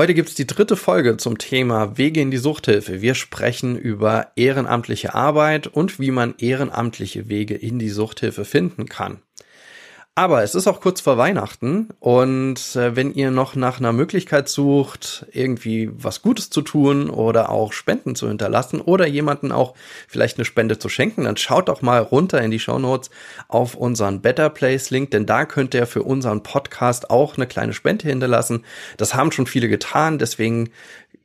Heute gibt's die dritte Folge zum Thema Wege in die Suchthilfe. Wir sprechen über ehrenamtliche Arbeit und wie man ehrenamtliche Wege in die Suchthilfe finden kann. Aber es ist auch kurz vor Weihnachten und äh, wenn ihr noch nach einer Möglichkeit sucht, irgendwie was Gutes zu tun oder auch Spenden zu hinterlassen oder jemanden auch vielleicht eine Spende zu schenken, dann schaut doch mal runter in die Show Notes auf unseren Better Place Link, denn da könnt ihr für unseren Podcast auch eine kleine Spende hinterlassen. Das haben schon viele getan, deswegen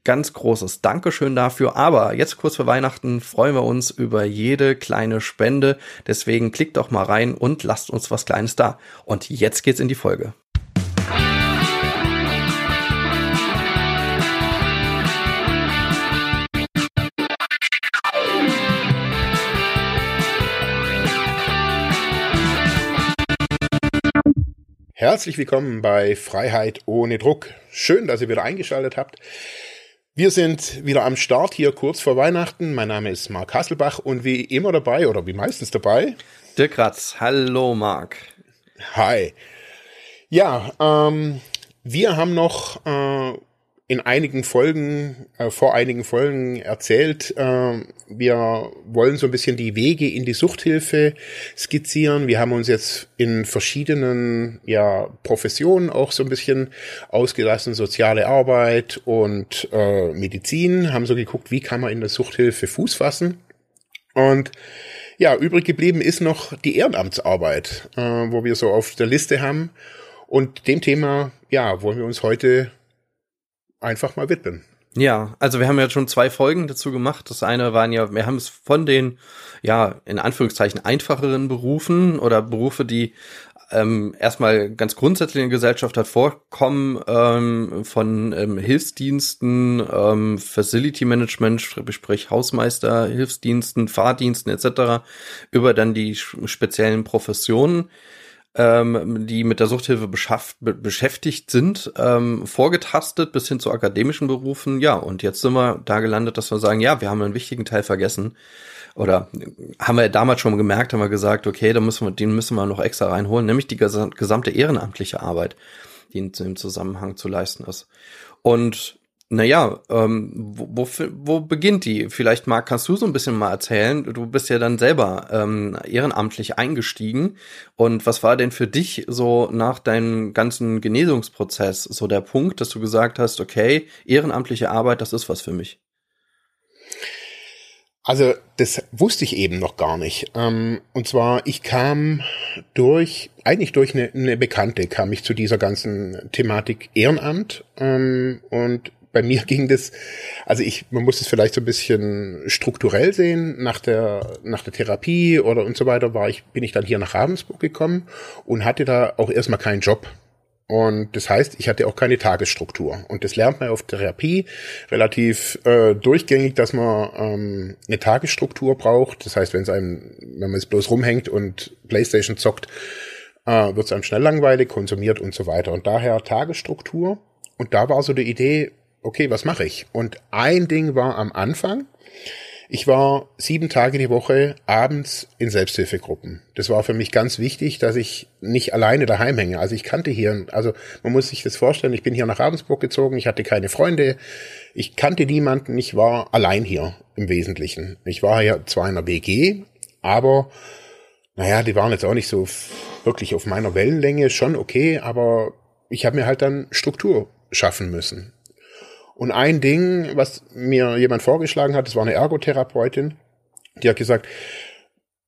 ganz großes Dankeschön dafür. Aber jetzt kurz vor Weihnachten freuen wir uns über jede kleine Spende. Deswegen klickt doch mal rein und lasst uns was Kleines da. Und jetzt geht's in die Folge. Herzlich willkommen bei Freiheit ohne Druck. Schön, dass ihr wieder eingeschaltet habt. Wir sind wieder am Start hier kurz vor Weihnachten. Mein Name ist Marc Hasselbach und wie immer dabei oder wie meistens dabei. Dirk Ratz. Hallo Marc. Hi. Ja, ähm, wir haben noch äh, in einigen Folgen, äh, vor einigen Folgen erzählt, äh, wir wollen so ein bisschen die Wege in die Suchthilfe skizzieren. Wir haben uns jetzt in verschiedenen ja, Professionen auch so ein bisschen ausgelassen, soziale Arbeit und äh, Medizin, haben so geguckt, wie kann man in der Suchthilfe Fuß fassen. Und ja, übrig geblieben ist noch die Ehrenamtsarbeit, äh, wo wir so auf der Liste haben. Und dem Thema, ja, wollen wir uns heute einfach mal widmen. Ja, also wir haben ja schon zwei Folgen dazu gemacht. Das eine waren ja, wir haben es von den, ja, in Anführungszeichen einfacheren Berufen oder Berufe, die ähm, erstmal ganz grundsätzlich in der Gesellschaft hat vorkommen, ähm, von ähm, Hilfsdiensten, ähm, Facility Management, sprich Hausmeister, Hilfsdiensten, Fahrdiensten etc., über dann die speziellen Professionen ähm, die mit der Suchthilfe be beschäftigt sind, ähm, vorgetastet bis hin zu akademischen Berufen. Ja, und jetzt sind wir da gelandet, dass wir sagen, ja, wir haben einen wichtigen Teil vergessen. Oder haben wir damals schon gemerkt, haben wir gesagt, okay, da müssen wir, den müssen wir noch extra reinholen, nämlich die gesamte ehrenamtliche Arbeit, die in dem Zusammenhang zu leisten ist. Und naja, ähm, wo, wo, wo beginnt die? Vielleicht, Marc, kannst du so ein bisschen mal erzählen. Du bist ja dann selber ähm, ehrenamtlich eingestiegen. Und was war denn für dich so nach deinem ganzen Genesungsprozess so der Punkt, dass du gesagt hast, okay, ehrenamtliche Arbeit, das ist was für mich? Also das wusste ich eben noch gar nicht. Ähm, und zwar, ich kam durch, eigentlich durch eine, eine Bekannte, kam ich zu dieser ganzen Thematik Ehrenamt. Ähm, und bei mir ging das, also ich, man muss es vielleicht so ein bisschen strukturell sehen. Nach der, nach der Therapie oder und so weiter war ich, bin ich dann hier nach Ravensburg gekommen und hatte da auch erstmal keinen Job. Und das heißt, ich hatte auch keine Tagesstruktur. Und das lernt man auf Therapie relativ äh, durchgängig, dass man ähm, eine Tagesstruktur braucht. Das heißt, wenn es einem, wenn man es bloß rumhängt und Playstation zockt, äh, wird es einem schnell langweilig, konsumiert und so weiter. Und daher Tagesstruktur. Und da war so die Idee, okay, was mache ich? Und ein Ding war am Anfang, ich war sieben Tage die Woche abends in Selbsthilfegruppen. Das war für mich ganz wichtig, dass ich nicht alleine daheim hänge. Also ich kannte hier, also man muss sich das vorstellen, ich bin hier nach Ravensburg gezogen, ich hatte keine Freunde, ich kannte niemanden, ich war allein hier im Wesentlichen. Ich war ja zwar in einer WG, aber naja, die waren jetzt auch nicht so wirklich auf meiner Wellenlänge, schon okay, aber ich habe mir halt dann Struktur schaffen müssen. Und ein Ding, was mir jemand vorgeschlagen hat, das war eine Ergotherapeutin, die hat gesagt,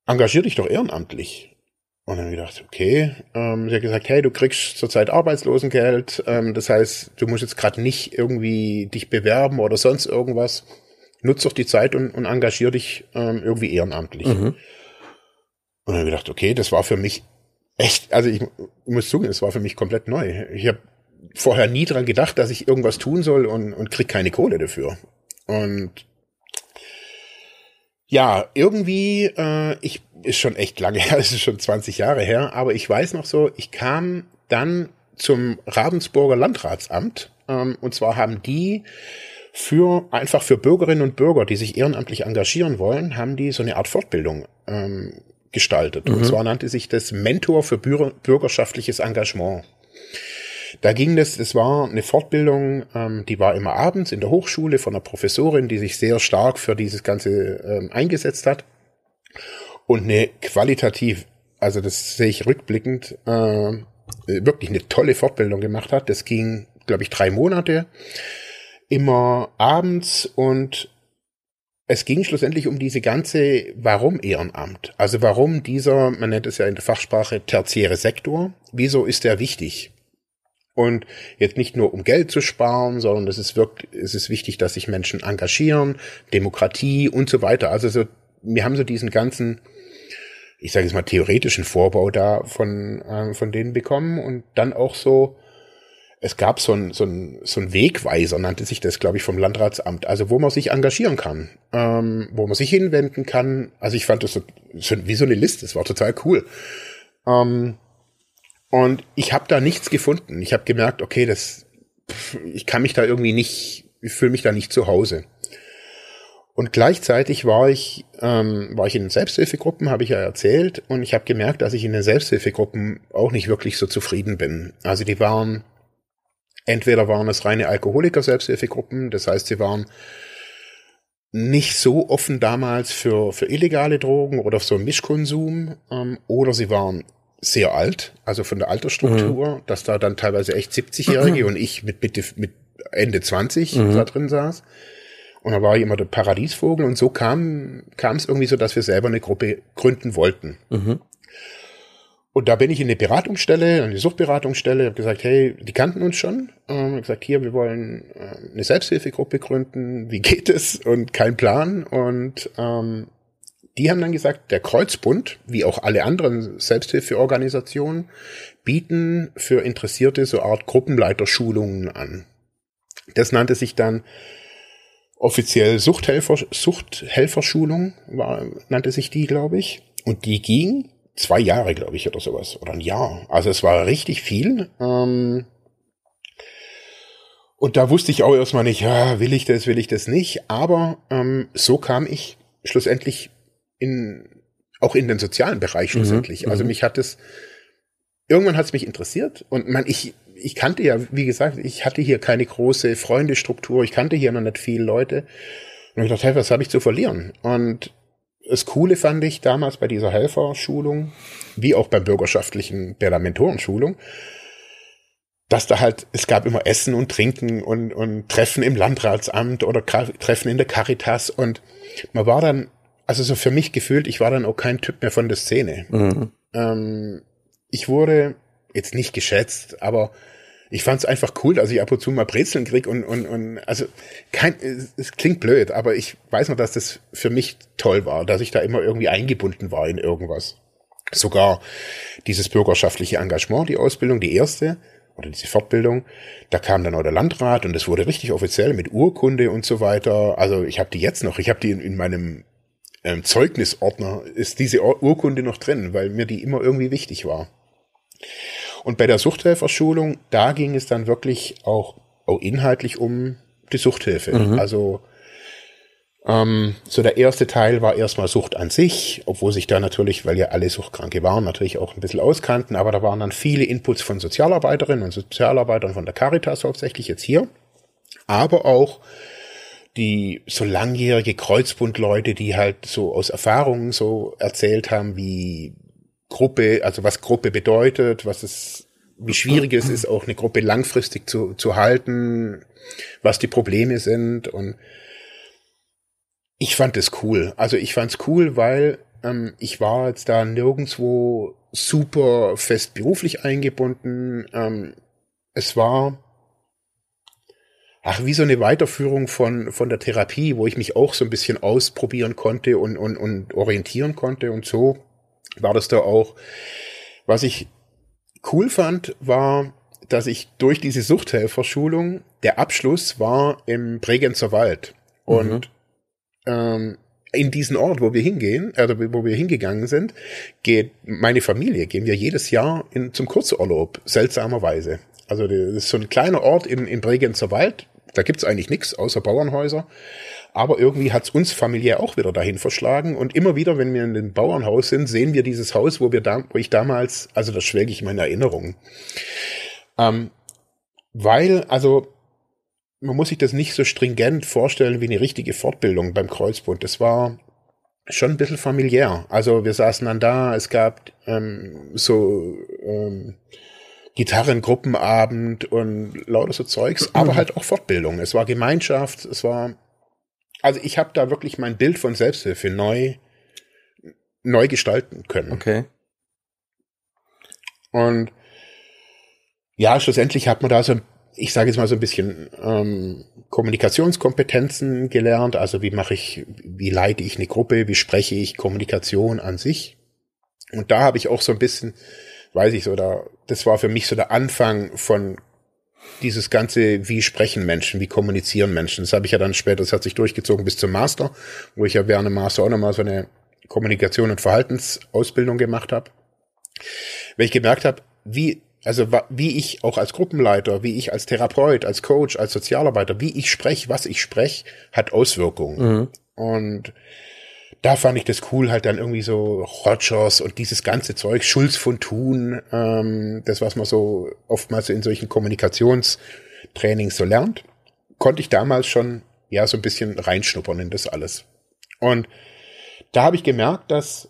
engagier dich doch ehrenamtlich. Und dann habe ich gedacht, okay. Ähm, sie hat gesagt, hey, du kriegst zurzeit Arbeitslosengeld. Ähm, das heißt, du musst jetzt gerade nicht irgendwie dich bewerben oder sonst irgendwas. Nutz doch die Zeit und, und engagier dich ähm, irgendwie ehrenamtlich. Mhm. Und dann habe ich gedacht, okay, das war für mich echt, also ich, ich muss zugeben, es war für mich komplett neu. Ich habe vorher nie dran gedacht, dass ich irgendwas tun soll und, und krieg keine Kohle dafür. Und ja, irgendwie, äh, ich ist schon echt lange her, es ist schon 20 Jahre her, aber ich weiß noch so, ich kam dann zum Ravensburger Landratsamt ähm, und zwar haben die für einfach für Bürgerinnen und Bürger, die sich ehrenamtlich engagieren wollen, haben die so eine Art Fortbildung ähm, gestaltet. Mhm. Und zwar nannte sich das Mentor für bürgerschaftliches Engagement. Da ging das, es war eine Fortbildung, ähm, die war immer abends in der Hochschule von einer Professorin, die sich sehr stark für dieses Ganze ähm, eingesetzt hat. Und eine qualitativ, also das sehe ich rückblickend, äh, wirklich eine tolle Fortbildung gemacht hat. Das ging, glaube ich, drei Monate, immer abends und es ging schlussendlich um diese ganze Warum Ehrenamt. Also warum dieser, man nennt es ja in der Fachsprache tertiäre Sektor, wieso ist der wichtig? Und jetzt nicht nur um Geld zu sparen, sondern es ist wirklich, es ist wichtig, dass sich Menschen engagieren, Demokratie und so weiter. Also so, wir haben so diesen ganzen, ich sage jetzt mal theoretischen Vorbau da von äh, von denen bekommen und dann auch so, es gab so ein so ein so ein Wegweiser nannte sich das, glaube ich, vom Landratsamt. Also wo man sich engagieren kann, ähm, wo man sich hinwenden kann. Also ich fand das so, so wie so eine Liste. Das war total cool. Ähm, und ich habe da nichts gefunden. Ich habe gemerkt, okay, das, ich kann mich da irgendwie nicht, ich fühle mich da nicht zu Hause. Und gleichzeitig war ich, ähm, war ich in den Selbsthilfegruppen, habe ich ja erzählt, und ich habe gemerkt, dass ich in den Selbsthilfegruppen auch nicht wirklich so zufrieden bin. Also die waren, entweder waren es reine Alkoholiker-Selbsthilfegruppen, das heißt, sie waren nicht so offen damals für, für illegale Drogen oder so Mischkonsum, ähm, oder sie waren sehr alt, also von der Altersstruktur, mhm. dass da dann teilweise echt 70-Jährige und ich mit, mit, mit Ende 20 mhm. da drin saß. Und da war ich immer der Paradiesvogel und so kam kam es irgendwie so, dass wir selber eine Gruppe gründen wollten. Mhm. Und da bin ich in eine Beratungsstelle, eine Suchtberatungsstelle, habe gesagt, hey, die kannten uns schon. Ähm, gesagt, hier, wir wollen äh, eine Selbsthilfegruppe gründen. Wie geht es? Und kein Plan. Und ähm, die haben dann gesagt, der Kreuzbund, wie auch alle anderen Selbsthilfeorganisationen, bieten für Interessierte so Art Gruppenleiterschulungen an. Das nannte sich dann offiziell Suchthelfer, Suchthelferschulung, war, nannte sich die, glaube ich. Und die ging zwei Jahre, glaube ich, oder sowas. Oder ein Jahr. Also es war richtig viel. Ähm, und da wusste ich auch erstmal nicht, ja, will ich das, will ich das nicht. Aber ähm, so kam ich schlussendlich in, auch in den sozialen Bereich mhm, schlussendlich. Mhm, also mich hat es, irgendwann hat es mich interessiert und man, ich, ich kannte ja, wie gesagt, ich hatte hier keine große Freundestruktur, ich kannte hier noch nicht viele Leute. Und ich dachte, hey, was habe ich zu verlieren? Und das Coole fand ich damals bei dieser Helferschulung, wie auch beim bürgerschaftlichen, bei der Mentorenschulung, dass da halt, es gab immer Essen und Trinken und, und Treffen im Landratsamt oder Treffen in der Caritas und man war dann also so für mich gefühlt, ich war dann auch kein Typ mehr von der Szene. Mhm. Ähm, ich wurde jetzt nicht geschätzt, aber ich fand es einfach cool, dass ich ab und zu mal Brezeln krieg und, und, und also kein, es klingt blöd, aber ich weiß noch, dass das für mich toll war, dass ich da immer irgendwie eingebunden war in irgendwas. Sogar dieses bürgerschaftliche Engagement, die Ausbildung, die erste, oder diese Fortbildung, da kam dann auch der Landrat und es wurde richtig offiziell mit Urkunde und so weiter. Also ich habe die jetzt noch, ich habe die in, in meinem ähm, Zeugnisordner ist diese Urkunde noch drin, weil mir die immer irgendwie wichtig war. Und bei der Suchthelferschulung, da ging es dann wirklich auch, auch inhaltlich um die Suchthilfe. Mhm. Also ähm, so der erste Teil war erstmal Sucht an sich, obwohl sich da natürlich, weil ja alle Suchtkranke waren, natürlich auch ein bisschen auskannten, aber da waren dann viele Inputs von Sozialarbeiterinnen und Sozialarbeitern von der Caritas hauptsächlich jetzt hier, aber auch die so langjährige Kreuzbundleute, die halt so aus Erfahrungen so erzählt haben, wie Gruppe, also was Gruppe bedeutet, was es, wie schwierig es ist, auch eine Gruppe langfristig zu, zu halten, was die Probleme sind und ich fand es cool. Also ich fand es cool, weil ähm, ich war jetzt da nirgendwo super fest beruflich eingebunden. Ähm, es war ach, wie so eine Weiterführung von, von der Therapie, wo ich mich auch so ein bisschen ausprobieren konnte und, und, und orientieren konnte und so war das da auch. Was ich cool fand, war, dass ich durch diese Suchthelferschulung, der Abschluss war im Bregenzer Wald. Und mhm. ähm, in diesen Ort, wo wir hingehen, äh, wo wir hingegangen sind, geht meine Familie, gehen wir jedes Jahr in, zum Kurzurlaub, seltsamerweise. Also das ist so ein kleiner Ort in, in Bregenzer Wald, da gibt's eigentlich nichts außer Bauernhäuser. Aber irgendwie hat's uns familiär auch wieder dahin verschlagen. Und immer wieder, wenn wir in dem Bauernhaus sind, sehen wir dieses Haus, wo wir da, wo ich damals, also das schwelge ich in meine Erinnerungen. Ähm, Weil, also, man muss sich das nicht so stringent vorstellen wie eine richtige Fortbildung beim Kreuzbund. Das war schon ein bisschen familiär. Also wir saßen dann da, es gab ähm, so ähm, Gitarrengruppenabend und lauter so Zeugs, aber halt auch Fortbildung. Es war Gemeinschaft, es war, also ich habe da wirklich mein Bild von Selbsthilfe neu, neu gestalten können. Okay. Und ja, schlussendlich hat man da so, ich sage jetzt mal so ein bisschen ähm, Kommunikationskompetenzen gelernt. Also wie mache ich, wie leite ich eine Gruppe, wie spreche ich Kommunikation an sich. Und da habe ich auch so ein bisschen weiß ich so, da, das war für mich so der Anfang von dieses ganze, wie sprechen Menschen, wie kommunizieren Menschen. Das habe ich ja dann später, das hat sich durchgezogen bis zum Master, wo ich ja während dem Master auch nochmal so eine Kommunikation und Verhaltensausbildung gemacht habe. Weil ich gemerkt habe, wie, also wie ich auch als Gruppenleiter, wie ich als Therapeut, als Coach, als Sozialarbeiter, wie ich spreche, was ich spreche, hat Auswirkungen. Mhm. Und da fand ich das cool, halt dann irgendwie so Rogers und dieses ganze Zeug, Schulz von Thun, ähm, das, was man so oftmals in solchen Kommunikationstrainings so lernt, konnte ich damals schon ja so ein bisschen reinschnuppern in das alles. Und da habe ich gemerkt, dass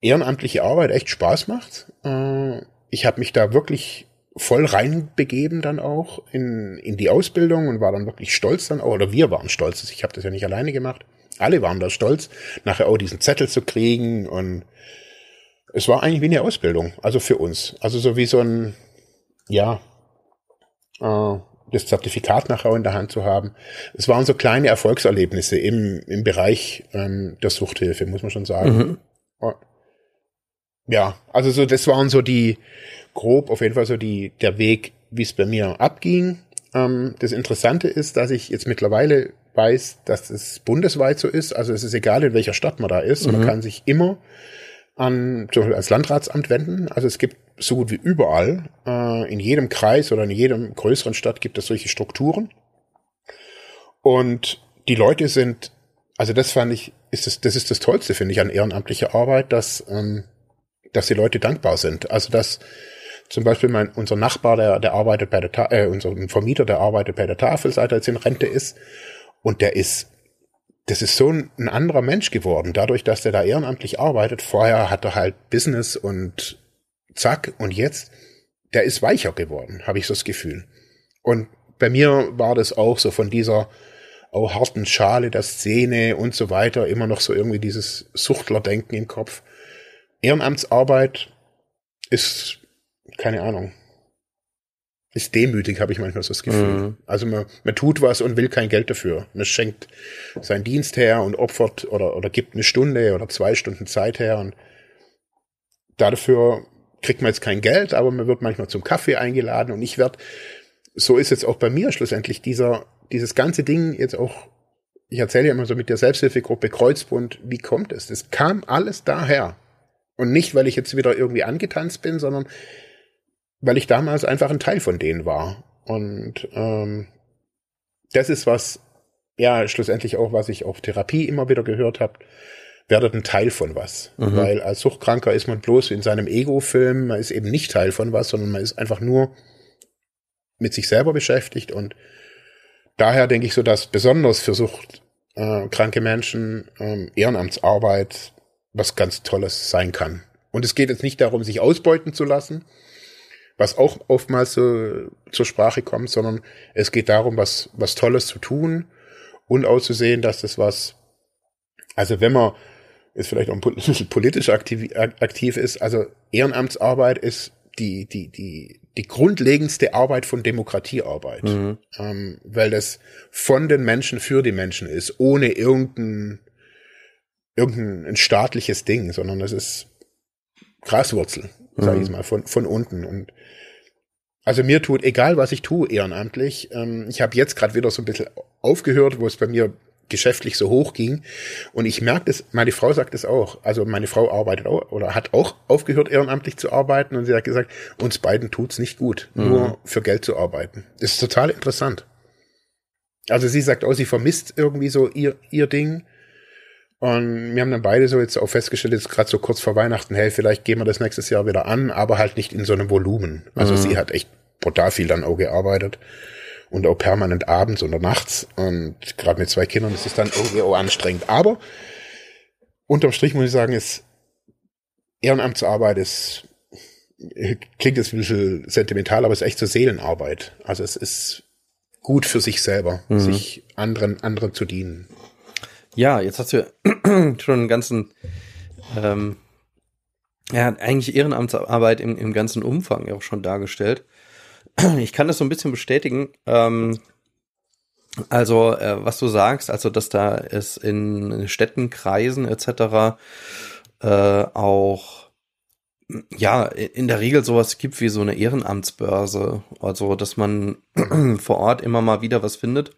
ehrenamtliche Arbeit echt Spaß macht. Äh, ich habe mich da wirklich voll reinbegeben dann auch in, in die Ausbildung und war dann wirklich stolz dann auch, oder wir waren stolz, ich habe das ja nicht alleine gemacht alle waren da stolz, nachher auch diesen Zettel zu kriegen und es war eigentlich wie eine Ausbildung, also für uns. Also so wie so ein, ja, äh, das Zertifikat nachher in der Hand zu haben. Es waren so kleine Erfolgserlebnisse im, im Bereich ähm, der Suchthilfe, muss man schon sagen. Mhm. Ja, also so, das waren so die, grob auf jeden Fall so die, der Weg, wie es bei mir abging. Ähm, das Interessante ist, dass ich jetzt mittlerweile weiß, dass es bundesweit so ist. Also es ist egal, in welcher Stadt man da ist. Mhm. Man kann sich immer an, zum Beispiel als Landratsamt wenden. Also es gibt so gut wie überall, äh, in jedem Kreis oder in jedem größeren Stadt gibt es solche Strukturen. Und die Leute sind, also das fand ich, ist das, das ist das Tollste, finde ich, an ehrenamtlicher Arbeit, dass, ähm, dass die Leute dankbar sind. Also dass zum Beispiel mein, unser Nachbar, der, der arbeitet bei der, Ta äh, unser Vermieter, der arbeitet bei der Tafel, seit er jetzt in Rente ist. Und der ist, das ist so ein, ein anderer Mensch geworden, dadurch, dass der da ehrenamtlich arbeitet. Vorher hat er halt Business und zack, und jetzt, der ist weicher geworden, habe ich so das Gefühl. Und bei mir war das auch so von dieser auch harten Schale der Szene und so weiter, immer noch so irgendwie dieses Suchtlerdenken im Kopf. Ehrenamtsarbeit ist, keine Ahnung, ist demütig, habe ich manchmal so das Gefühl. Mhm. Also man, man tut was und will kein Geld dafür. Man schenkt seinen Dienst her und opfert oder, oder gibt eine Stunde oder zwei Stunden Zeit her und dafür kriegt man jetzt kein Geld, aber man wird manchmal zum Kaffee eingeladen und ich werde, so ist jetzt auch bei mir schlussendlich dieser, dieses ganze Ding jetzt auch, ich erzähle ja immer so mit der Selbsthilfegruppe Kreuzbund, wie kommt es? Das kam alles daher. Und nicht, weil ich jetzt wieder irgendwie angetanzt bin, sondern weil ich damals einfach ein Teil von denen war. Und ähm, das ist was, ja, schlussendlich auch, was ich auf Therapie immer wieder gehört habe, werdet ein Teil von was. Mhm. Weil als Suchtkranker ist man bloß in seinem Ego-Film, man ist eben nicht Teil von was, sondern man ist einfach nur mit sich selber beschäftigt. Und daher denke ich so, dass besonders für suchtkranke Menschen ähm, Ehrenamtsarbeit was ganz Tolles sein kann. Und es geht jetzt nicht darum, sich ausbeuten zu lassen, was auch oftmals so zur Sprache kommt, sondern es geht darum, was, was Tolles zu tun und auszusehen, dass das was, also wenn man ist vielleicht auch ein bisschen politisch aktiv, aktiv ist, also Ehrenamtsarbeit ist die, die, die, die grundlegendste Arbeit von Demokratiearbeit, mhm. ähm, weil das von den Menschen für die Menschen ist, ohne irgendein, irgendein staatliches Ding, sondern es ist Graswurzel, sage ich mhm. mal, von, von unten. Und also mir tut, egal was ich tue, ehrenamtlich. Ähm, ich habe jetzt gerade wieder so ein bisschen aufgehört, wo es bei mir geschäftlich so hoch ging. Und ich merke das, meine Frau sagt es auch. Also meine Frau arbeitet auch oder hat auch aufgehört, ehrenamtlich zu arbeiten. Und sie hat gesagt, uns beiden tut's nicht gut, mhm. nur für Geld zu arbeiten. Das ist total interessant. Also sie sagt auch, sie vermisst irgendwie so ihr, ihr Ding. Und wir haben dann beide so jetzt auch festgestellt, jetzt gerade so kurz vor Weihnachten, hey, vielleicht gehen wir das nächstes Jahr wieder an, aber halt nicht in so einem Volumen. Also mhm. sie hat echt brutal viel dann auch gearbeitet und auch permanent abends oder nachts und gerade mit zwei Kindern ist es dann irgendwie auch anstrengend. Aber unterm Strich muss ich sagen, ist Ehrenamtsarbeit ist klingt jetzt ein bisschen sentimental, aber es ist echt so Seelenarbeit. Also es ist gut für sich selber, mhm. sich anderen anderen zu dienen. Ja, jetzt hast du schon einen ganzen ähm, ja, eigentlich Ehrenamtsarbeit im, im ganzen Umfang auch schon dargestellt. Ich kann das so ein bisschen bestätigen. Ähm, also, äh, was du sagst, also, dass da es in Städten, Kreisen etc. Äh, auch ja, in der Regel sowas gibt wie so eine Ehrenamtsbörse. Also, dass man vor Ort immer mal wieder was findet,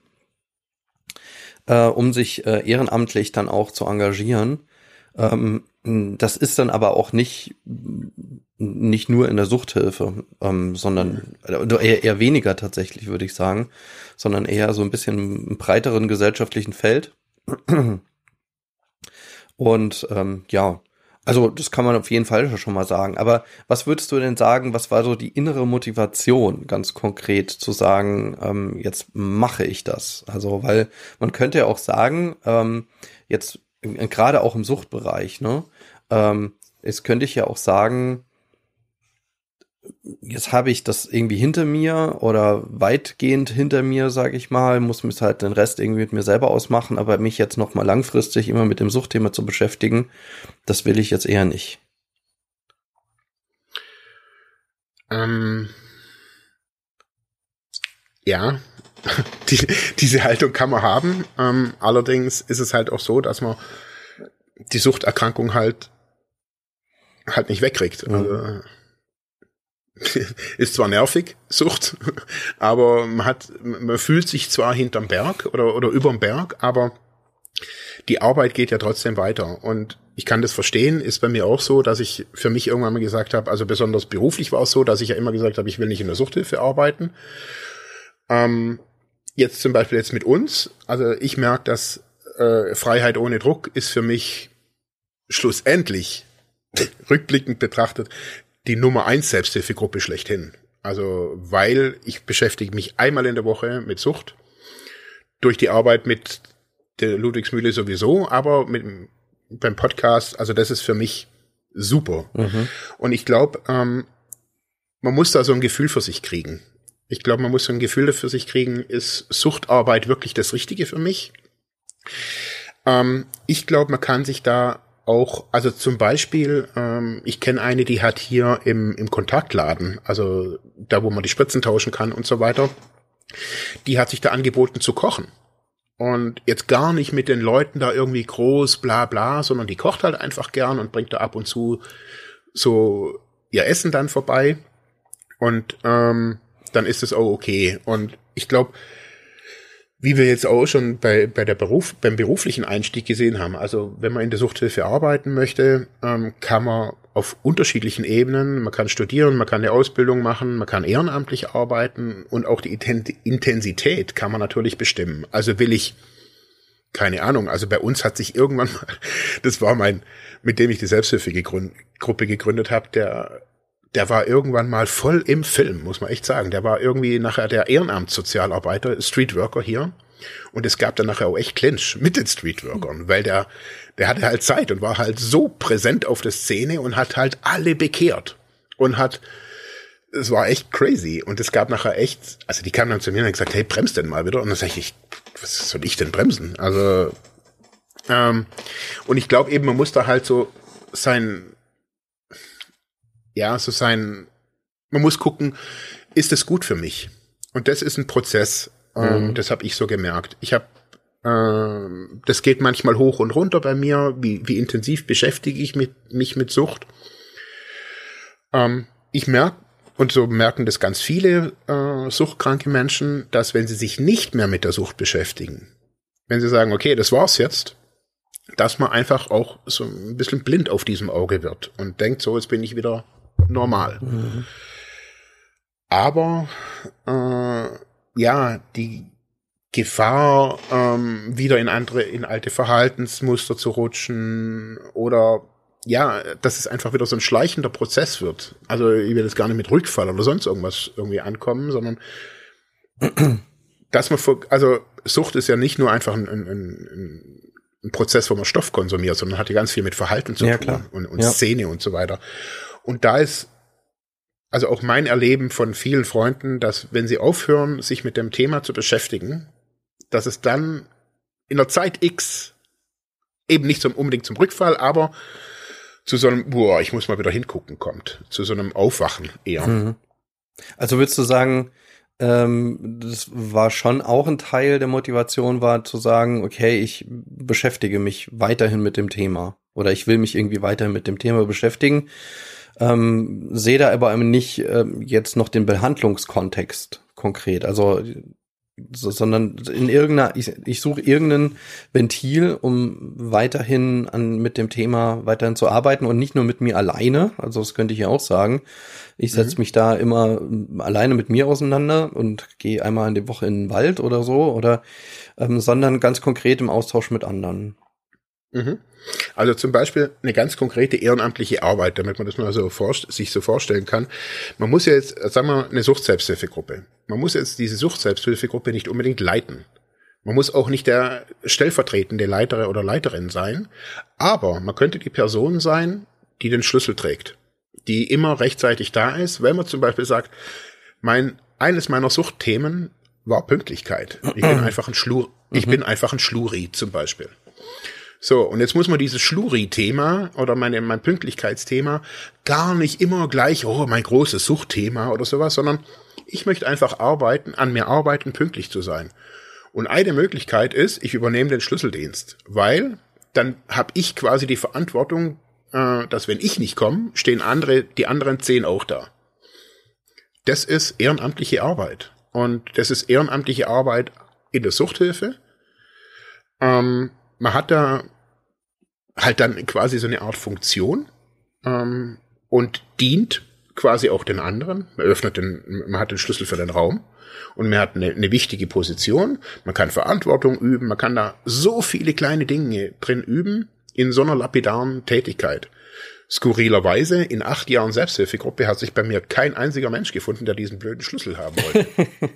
äh, um sich äh, ehrenamtlich dann auch zu engagieren. Ähm, das ist dann aber auch nicht, nicht nur in der Suchthilfe, ähm, sondern eher, eher weniger tatsächlich, würde ich sagen, sondern eher so ein bisschen im breiteren gesellschaftlichen Feld. Und ähm, ja, also das kann man auf jeden Fall schon mal sagen. Aber was würdest du denn sagen, was war so die innere Motivation, ganz konkret zu sagen, ähm, jetzt mache ich das? Also, weil man könnte ja auch sagen, ähm, jetzt gerade auch im Suchtbereich, ne? Ähm, jetzt könnte ich ja auch sagen, jetzt habe ich das irgendwie hinter mir oder weitgehend hinter mir, sage ich mal, muss mir halt den Rest irgendwie mit mir selber ausmachen, aber mich jetzt noch mal langfristig immer mit dem Suchtthema zu beschäftigen, das will ich jetzt eher nicht. Ähm, ja, die, diese Haltung kann man haben. Ähm, allerdings ist es halt auch so, dass man die Suchterkrankung halt halt nicht wegkriegt. Mhm. Also, ist zwar nervig, Sucht, aber man hat, man fühlt sich zwar hinterm Berg oder, oder überm Berg, aber die Arbeit geht ja trotzdem weiter. Und ich kann das verstehen, ist bei mir auch so, dass ich für mich irgendwann mal gesagt habe, also besonders beruflich war es so, dass ich ja immer gesagt habe, ich will nicht in der Suchthilfe arbeiten. Ähm, jetzt zum Beispiel jetzt mit uns, also ich merke, dass äh, Freiheit ohne Druck ist für mich schlussendlich, rückblickend betrachtet, die Nummer eins Selbsthilfegruppe schlechthin. Also, weil ich beschäftige mich einmal in der Woche mit Sucht, durch die Arbeit mit der Ludwigsmühle sowieso, aber mit, beim Podcast, also das ist für mich super. Mhm. Und ich glaube, ähm, man muss da so ein Gefühl für sich kriegen. Ich glaube, man muss so ein Gefühl dafür sich kriegen, ist Suchtarbeit wirklich das Richtige für mich? Ähm, ich glaube, man kann sich da auch, also zum Beispiel, ähm, ich kenne eine, die hat hier im, im Kontaktladen, also da, wo man die Spritzen tauschen kann und so weiter, die hat sich da angeboten zu kochen. Und jetzt gar nicht mit den Leuten da irgendwie groß, bla bla, sondern die kocht halt einfach gern und bringt da ab und zu so ihr Essen dann vorbei. Und ähm, dann ist es auch okay. Und ich glaube, wie wir jetzt auch schon bei, bei der Beruf, beim beruflichen Einstieg gesehen haben, also wenn man in der Suchthilfe arbeiten möchte, ähm, kann man auf unterschiedlichen Ebenen, man kann studieren, man kann eine Ausbildung machen, man kann ehrenamtlich arbeiten und auch die Intensität kann man natürlich bestimmen. Also will ich, keine Ahnung, also bei uns hat sich irgendwann mal, das war mein, mit dem ich die Selbsthilfegruppe gegründet habe, der der war irgendwann mal voll im Film, muss man echt sagen. Der war irgendwie nachher der Ehrenamtssozialarbeiter, Streetworker hier. Und es gab dann nachher auch echt Clinch mit den Streetworkern, weil der, der hatte halt Zeit und war halt so präsent auf der Szene und hat halt alle bekehrt. Und hat, es war echt crazy. Und es gab nachher echt, also die kamen dann zu mir und haben gesagt, hey, bremst denn mal wieder. Und dann sag ich, was soll ich denn bremsen? Also, ähm, und ich glaube eben, man muss da halt so sein, ja, so sein, man muss gucken, ist es gut für mich? Und das ist ein Prozess. Ähm, mhm. Das habe ich so gemerkt. Ich habe äh, das geht manchmal hoch und runter bei mir. Wie, wie intensiv beschäftige ich mit, mich mit Sucht? Ähm, ich merke, und so merken das ganz viele äh, suchtkranke Menschen, dass wenn sie sich nicht mehr mit der Sucht beschäftigen, wenn sie sagen, okay, das war's jetzt, dass man einfach auch so ein bisschen blind auf diesem Auge wird und denkt, so, jetzt bin ich wieder normal. Mhm. Aber äh, ja, die Gefahr, ähm, wieder in andere, in alte Verhaltensmuster zu rutschen oder ja, dass es einfach wieder so ein schleichender Prozess wird. Also ich will jetzt gar nicht mit Rückfall oder sonst irgendwas irgendwie ankommen, sondern dass man, also Sucht ist ja nicht nur einfach ein, ein, ein, ein Prozess, wo man Stoff konsumiert, sondern hat ja ganz viel mit Verhalten zu ja, tun klar. und, und ja. Szene und so weiter. Und da ist also auch mein Erleben von vielen Freunden, dass wenn sie aufhören, sich mit dem Thema zu beschäftigen, dass es dann in der Zeit X eben nicht zum, unbedingt zum Rückfall, aber zu so einem, boah, ich muss mal wieder hingucken kommt, zu so einem Aufwachen eher. Mhm. Also würdest du sagen, ähm, das war schon auch ein Teil der Motivation, war zu sagen, okay, ich beschäftige mich weiterhin mit dem Thema oder ich will mich irgendwie weiterhin mit dem Thema beschäftigen. Ähm, sehe da aber nicht ähm, jetzt noch den Behandlungskontext konkret. Also so, sondern in irgendeiner, ich, ich suche irgendein Ventil, um weiterhin an mit dem Thema weiterhin zu arbeiten und nicht nur mit mir alleine. Also das könnte ich ja auch sagen. Ich setze mhm. mich da immer alleine mit mir auseinander und gehe einmal in die Woche in den Wald oder so, oder ähm, sondern ganz konkret im Austausch mit anderen. Mhm. Also zum Beispiel eine ganz konkrete ehrenamtliche Arbeit, damit man das mal so sich so vorstellen kann. Man muss ja jetzt, sagen wir, eine Sucht-Selbsthilfegruppe. Man muss jetzt diese Sucht-Selbsthilfegruppe nicht unbedingt leiten. Man muss auch nicht der stellvertretende Leiter oder Leiterin sein, aber man könnte die Person sein, die den Schlüssel trägt, die immer rechtzeitig da ist, wenn man zum Beispiel sagt, mein, eines meiner Suchtthemen war Pünktlichkeit. Ich bin einfach ein Schlur, ich mhm. bin einfach ein Schluri zum Beispiel. So, und jetzt muss man dieses Schluri-Thema oder meine, mein Pünktlichkeitsthema gar nicht immer gleich, oh, mein großes Suchtthema oder sowas, sondern ich möchte einfach arbeiten, an mir arbeiten, pünktlich zu sein. Und eine Möglichkeit ist, ich übernehme den Schlüsseldienst, weil dann habe ich quasi die Verantwortung, äh, dass wenn ich nicht komme, stehen andere, die anderen zehn auch da. Das ist ehrenamtliche Arbeit. Und das ist ehrenamtliche Arbeit in der Suchthilfe. Ähm, man hat da halt dann quasi so eine Art Funktion ähm, und dient quasi auch den anderen. Man öffnet den, man hat den Schlüssel für den Raum und man hat eine, eine wichtige Position. Man kann Verantwortung üben, man kann da so viele kleine Dinge drin üben in so einer lapidaren Tätigkeit. Skurrilerweise, in acht Jahren Selbsthilfegruppe hat sich bei mir kein einziger Mensch gefunden, der diesen blöden Schlüssel haben wollte.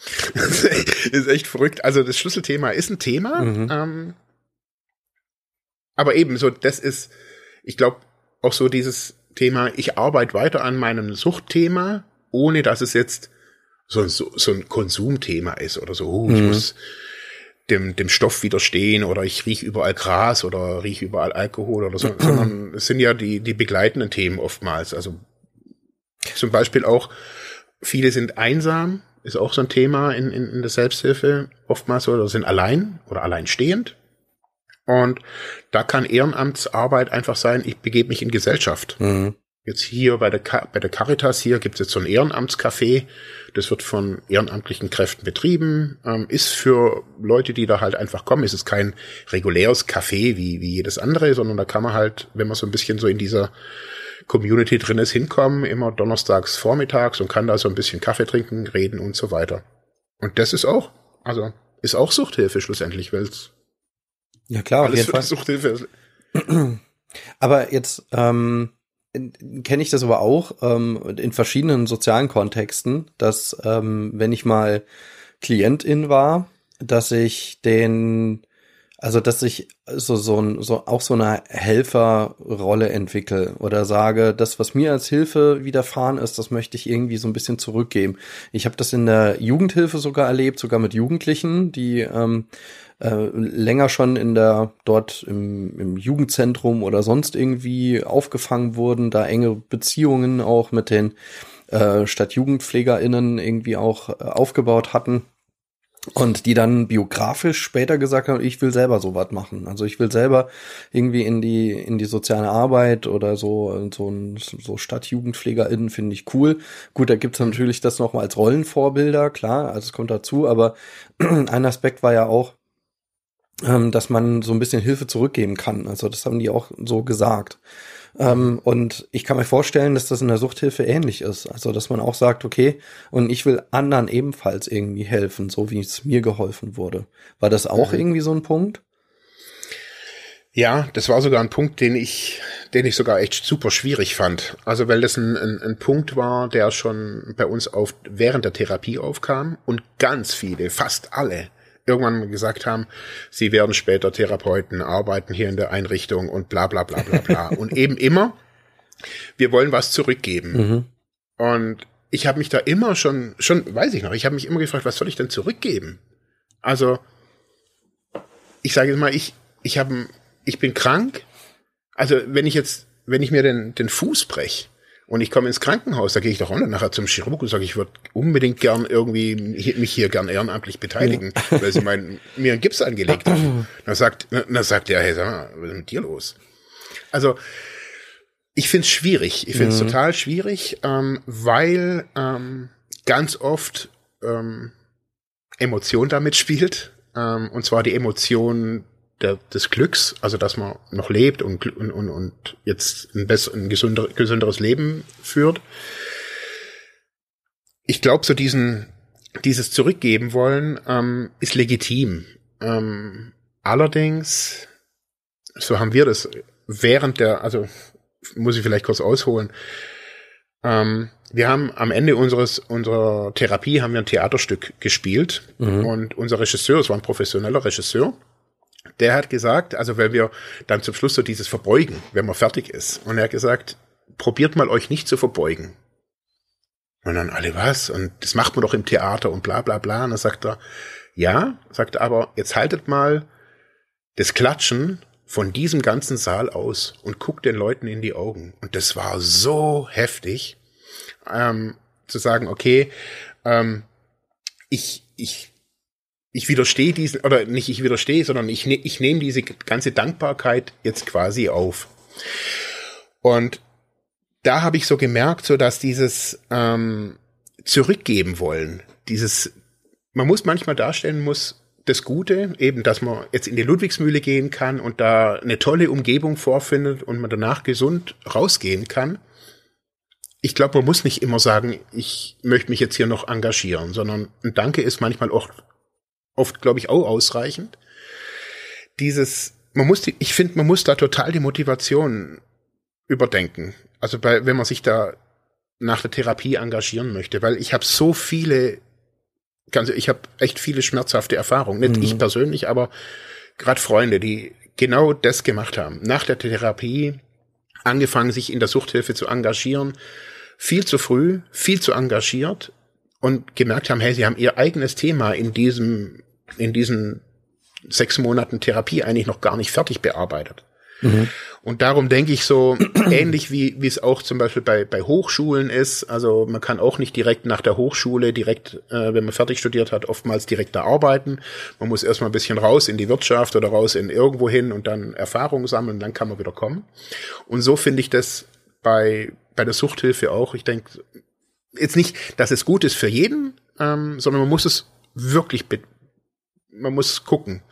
das ist echt verrückt. Also das Schlüsselthema ist ein Thema. Mhm. Ähm, aber eben so, das ist, ich glaube, auch so dieses Thema, ich arbeite weiter an meinem Suchtthema, ohne dass es jetzt so, so, so ein Konsumthema ist oder so, oh, ich mhm. muss dem, dem Stoff widerstehen oder ich rieche überall Gras oder rieche überall Alkohol oder so, sondern es sind ja die, die begleitenden Themen oftmals. Also zum Beispiel auch, viele sind einsam, ist auch so ein Thema in, in, in der Selbsthilfe oftmals so, oder sind allein oder alleinstehend. Und da kann Ehrenamtsarbeit einfach sein, ich begebe mich in Gesellschaft. Mhm. Jetzt hier bei der, bei der Caritas hier gibt es jetzt so ein Ehrenamtscafé. Das wird von ehrenamtlichen Kräften betrieben. Ähm, ist für Leute, die da halt einfach kommen, ist es kein reguläres Café wie, wie jedes andere, sondern da kann man halt, wenn man so ein bisschen so in dieser Community drin ist, hinkommen, immer donnerstags vormittags und kann da so ein bisschen Kaffee trinken, reden und so weiter. Und das ist auch, also ist auch Suchthilfe schlussendlich, weil es ja klar, auf jeden Fall. Suchthilfe. Aber jetzt ähm, kenne ich das aber auch ähm, in verschiedenen sozialen Kontexten, dass ähm, wenn ich mal Klientin war, dass ich den also, dass ich so, so, ein, so auch so eine Helferrolle entwickle oder sage, das, was mir als Hilfe widerfahren ist, das möchte ich irgendwie so ein bisschen zurückgeben. Ich habe das in der Jugendhilfe sogar erlebt, sogar mit Jugendlichen, die ähm, äh, länger schon in der dort im, im Jugendzentrum oder sonst irgendwie aufgefangen wurden, da enge Beziehungen auch mit den äh, StadtjugendpflegerInnen irgendwie auch äh, aufgebaut hatten und die dann biografisch später gesagt haben, ich will selber sowas machen. Also ich will selber irgendwie in die in die soziale Arbeit oder so so ein so Stadtjugendpflegerinnen finde ich cool. Gut, da gibt's natürlich das noch mal als Rollenvorbilder, klar, also es kommt dazu, aber ein Aspekt war ja auch ähm, dass man so ein bisschen Hilfe zurückgeben kann. Also das haben die auch so gesagt. Ähm, und ich kann mir vorstellen, dass das in der Suchthilfe ähnlich ist. Also, dass man auch sagt, okay, und ich will anderen ebenfalls irgendwie helfen, so wie es mir geholfen wurde. War das auch mhm. irgendwie so ein Punkt? Ja, das war sogar ein Punkt, den ich, den ich sogar echt super schwierig fand. Also weil das ein, ein, ein Punkt war, der schon bei uns auf, während der Therapie aufkam und ganz viele, fast alle, irgendwann gesagt haben, sie werden später Therapeuten, arbeiten hier in der Einrichtung und bla bla bla bla bla. und eben immer, wir wollen was zurückgeben. Mhm. Und ich habe mich da immer schon, schon, weiß ich noch, ich habe mich immer gefragt, was soll ich denn zurückgeben? Also, ich sage jetzt mal, ich, ich habe ich bin krank. Also wenn ich jetzt, wenn ich mir den, den Fuß brech und ich komme ins Krankenhaus, da gehe ich doch auch nicht nachher zum Chirurg und sage, ich würde unbedingt gern irgendwie mich hier gern ehrenamtlich beteiligen, ja. weil sie mein, mir einen Gips angelegt haben. Dann sagt, dann sagt er, hey, sag mal, was ist mit dir los? Also ich finde es schwierig. Ich finde es mhm. total schwierig, ähm, weil ähm, ganz oft ähm, Emotion damit spielt. Ähm, und zwar die Emotion der, des Glücks, also dass man noch lebt und, und, und, und jetzt ein, besser, ein gesünder, gesünderes Leben führt. Ich glaube, so diesen, dieses Zurückgeben wollen ähm, ist legitim. Ähm, allerdings, so haben wir das während der, also muss ich vielleicht kurz ausholen. Ähm, wir haben am Ende unseres unserer Therapie haben wir ein Theaterstück gespielt mhm. und unser Regisseur, es war ein professioneller Regisseur, der hat gesagt, also weil wir dann zum Schluss so dieses Verbeugen, wenn man fertig ist, und er hat gesagt, probiert mal euch nicht zu verbeugen. Und dann alle was? Und das macht man doch im Theater und bla bla bla. Und dann sagt er, ja, sagt er, aber jetzt haltet mal das Klatschen von diesem ganzen Saal aus und guckt den Leuten in die Augen. Und das war so heftig, ähm, zu sagen, okay, ähm, ich, ich ich widerstehe diesen, oder nicht ich widerstehe, sondern ich, ne, ich nehme diese ganze Dankbarkeit jetzt quasi auf. Und da habe ich so gemerkt, so dass dieses ähm, zurückgeben wollen, dieses, man muss manchmal darstellen muss, das Gute, eben, dass man jetzt in die Ludwigsmühle gehen kann und da eine tolle Umgebung vorfindet und man danach gesund rausgehen kann. Ich glaube, man muss nicht immer sagen, ich möchte mich jetzt hier noch engagieren, sondern ein Danke ist manchmal auch oft, glaube ich, auch ausreichend. Dieses, man muss die, ich finde, man muss da total die Motivation überdenken. Also bei, wenn man sich da nach der Therapie engagieren möchte, weil ich habe so viele, ganz, ich habe echt viele schmerzhafte Erfahrungen. Nicht mhm. ich persönlich, aber gerade Freunde, die genau das gemacht haben. Nach der Therapie angefangen, sich in der Suchthilfe zu engagieren, viel zu früh, viel zu engagiert und gemerkt haben, hey, sie haben ihr eigenes Thema in diesem in diesen sechs Monaten Therapie eigentlich noch gar nicht fertig bearbeitet. Mhm. Und darum denke ich so, ähnlich wie, wie es auch zum Beispiel bei, bei Hochschulen ist, also man kann auch nicht direkt nach der Hochschule, direkt, äh, wenn man fertig studiert hat, oftmals direkt da arbeiten. Man muss erstmal ein bisschen raus in die Wirtschaft oder raus in irgendwo hin und dann Erfahrungen sammeln, dann kann man wieder kommen. Und so finde ich das bei, bei der Suchthilfe auch. Ich denke, jetzt nicht, dass es gut ist für jeden, ähm, sondern man muss es wirklich man muss gucken.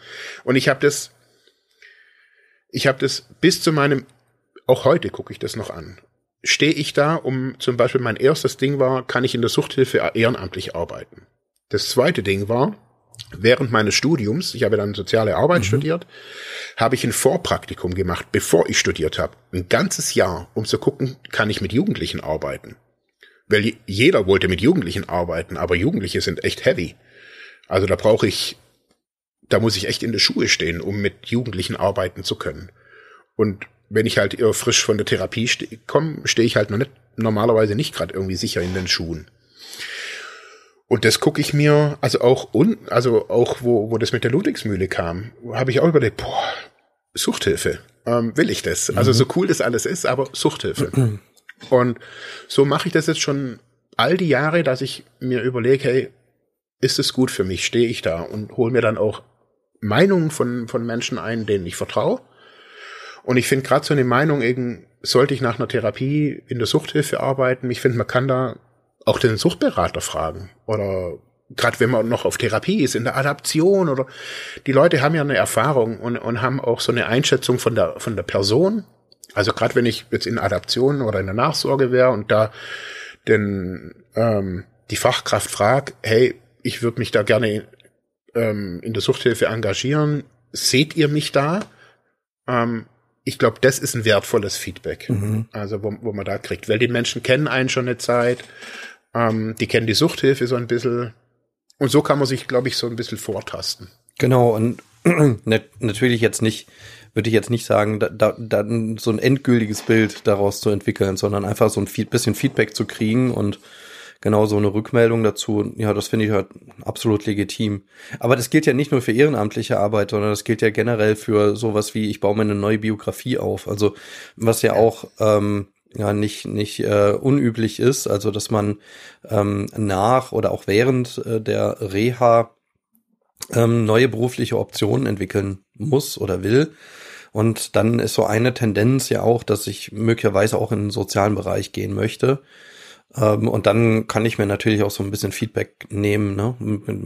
Und ich habe das, ich habe das bis zu meinem, auch heute gucke ich das noch an. Stehe ich da, um zum Beispiel mein erstes Ding war, kann ich in der Suchthilfe ehrenamtlich arbeiten. Das zweite Ding war, während meines Studiums, ich habe dann soziale Arbeit mhm. studiert, habe ich ein Vorpraktikum gemacht, bevor ich studiert habe. Ein ganzes Jahr, um zu gucken, kann ich mit Jugendlichen arbeiten. Weil jeder wollte mit Jugendlichen arbeiten, aber Jugendliche sind echt heavy. Also da brauche ich da muss ich echt in der Schuhe stehen, um mit Jugendlichen arbeiten zu können. Und wenn ich halt eher frisch von der Therapie ste komme, stehe ich halt noch nicht, normalerweise nicht gerade irgendwie sicher in den Schuhen. Und das gucke ich mir, also auch un, also auch wo, wo das mit der Ludwigsmühle kam, habe ich auch überlegt, boah, Suchthilfe, ähm, will ich das? Also mhm. so cool das alles ist, aber Suchthilfe. Mhm. Und so mache ich das jetzt schon all die Jahre, dass ich mir überlege, hey, ist es gut für mich? Stehe ich da und hole mir dann auch Meinungen von, von Menschen ein, denen ich vertraue. Und ich finde gerade so eine Meinung, eben, sollte ich nach einer Therapie in der Suchthilfe arbeiten, ich finde, man kann da auch den Suchtberater fragen. Oder gerade wenn man noch auf Therapie ist, in der Adaption oder die Leute haben ja eine Erfahrung und, und haben auch so eine Einschätzung von der, von der Person. Also gerade wenn ich jetzt in Adaption oder in der Nachsorge wäre und da den, ähm, die Fachkraft fragt, hey, ich würde mich da gerne ähm, in der Suchthilfe engagieren. Seht ihr mich da? Ähm, ich glaube, das ist ein wertvolles Feedback, mhm. also wo, wo man da kriegt, weil die Menschen kennen einen schon eine Zeit, ähm, die kennen die Suchthilfe so ein bisschen und so kann man sich, glaube ich, so ein bisschen vortasten. Genau und natürlich jetzt nicht, würde ich jetzt nicht sagen, da, da, da so ein endgültiges Bild daraus zu entwickeln, sondern einfach so ein bisschen Feedback zu kriegen und genau so eine Rückmeldung dazu. Ja, das finde ich halt absolut legitim. Aber das gilt ja nicht nur für ehrenamtliche Arbeit, sondern das gilt ja generell für sowas wie, ich baue mir eine neue Biografie auf. Also was ja auch ähm, ja nicht nicht äh, unüblich ist, also dass man ähm, nach oder auch während äh, der Reha ähm, neue berufliche Optionen entwickeln muss oder will. Und dann ist so eine Tendenz ja auch, dass ich möglicherweise auch in den sozialen Bereich gehen möchte. Ähm, und dann kann ich mir natürlich auch so ein bisschen Feedback nehmen, ne?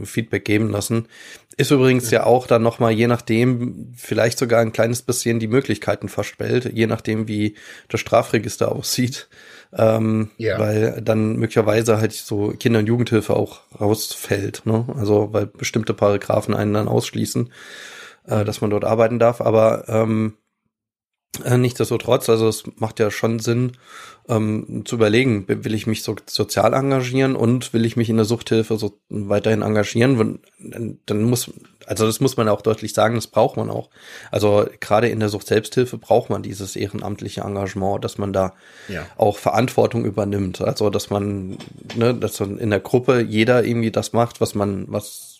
Feedback geben lassen. Ist übrigens ja, ja auch dann nochmal, je nachdem, vielleicht sogar ein kleines bisschen die Möglichkeiten verstellt, je nachdem, wie das Strafregister aussieht. Ähm, ja. Weil dann möglicherweise halt so Kinder- und Jugendhilfe auch rausfällt, ne? Also weil bestimmte Paragraphen einen dann ausschließen, äh, dass man dort arbeiten darf. Aber ähm, äh, nichtsdestotrotz, also es macht ja schon Sinn, ähm, zu überlegen, will ich mich so sozial engagieren und will ich mich in der Suchthilfe so weiterhin engagieren? Dann muss, also das muss man auch deutlich sagen, das braucht man auch. Also gerade in der Sucht-Selbsthilfe braucht man dieses ehrenamtliche Engagement, dass man da ja. auch Verantwortung übernimmt. Also dass man, ne, dass man in der Gruppe jeder irgendwie das macht, was man, was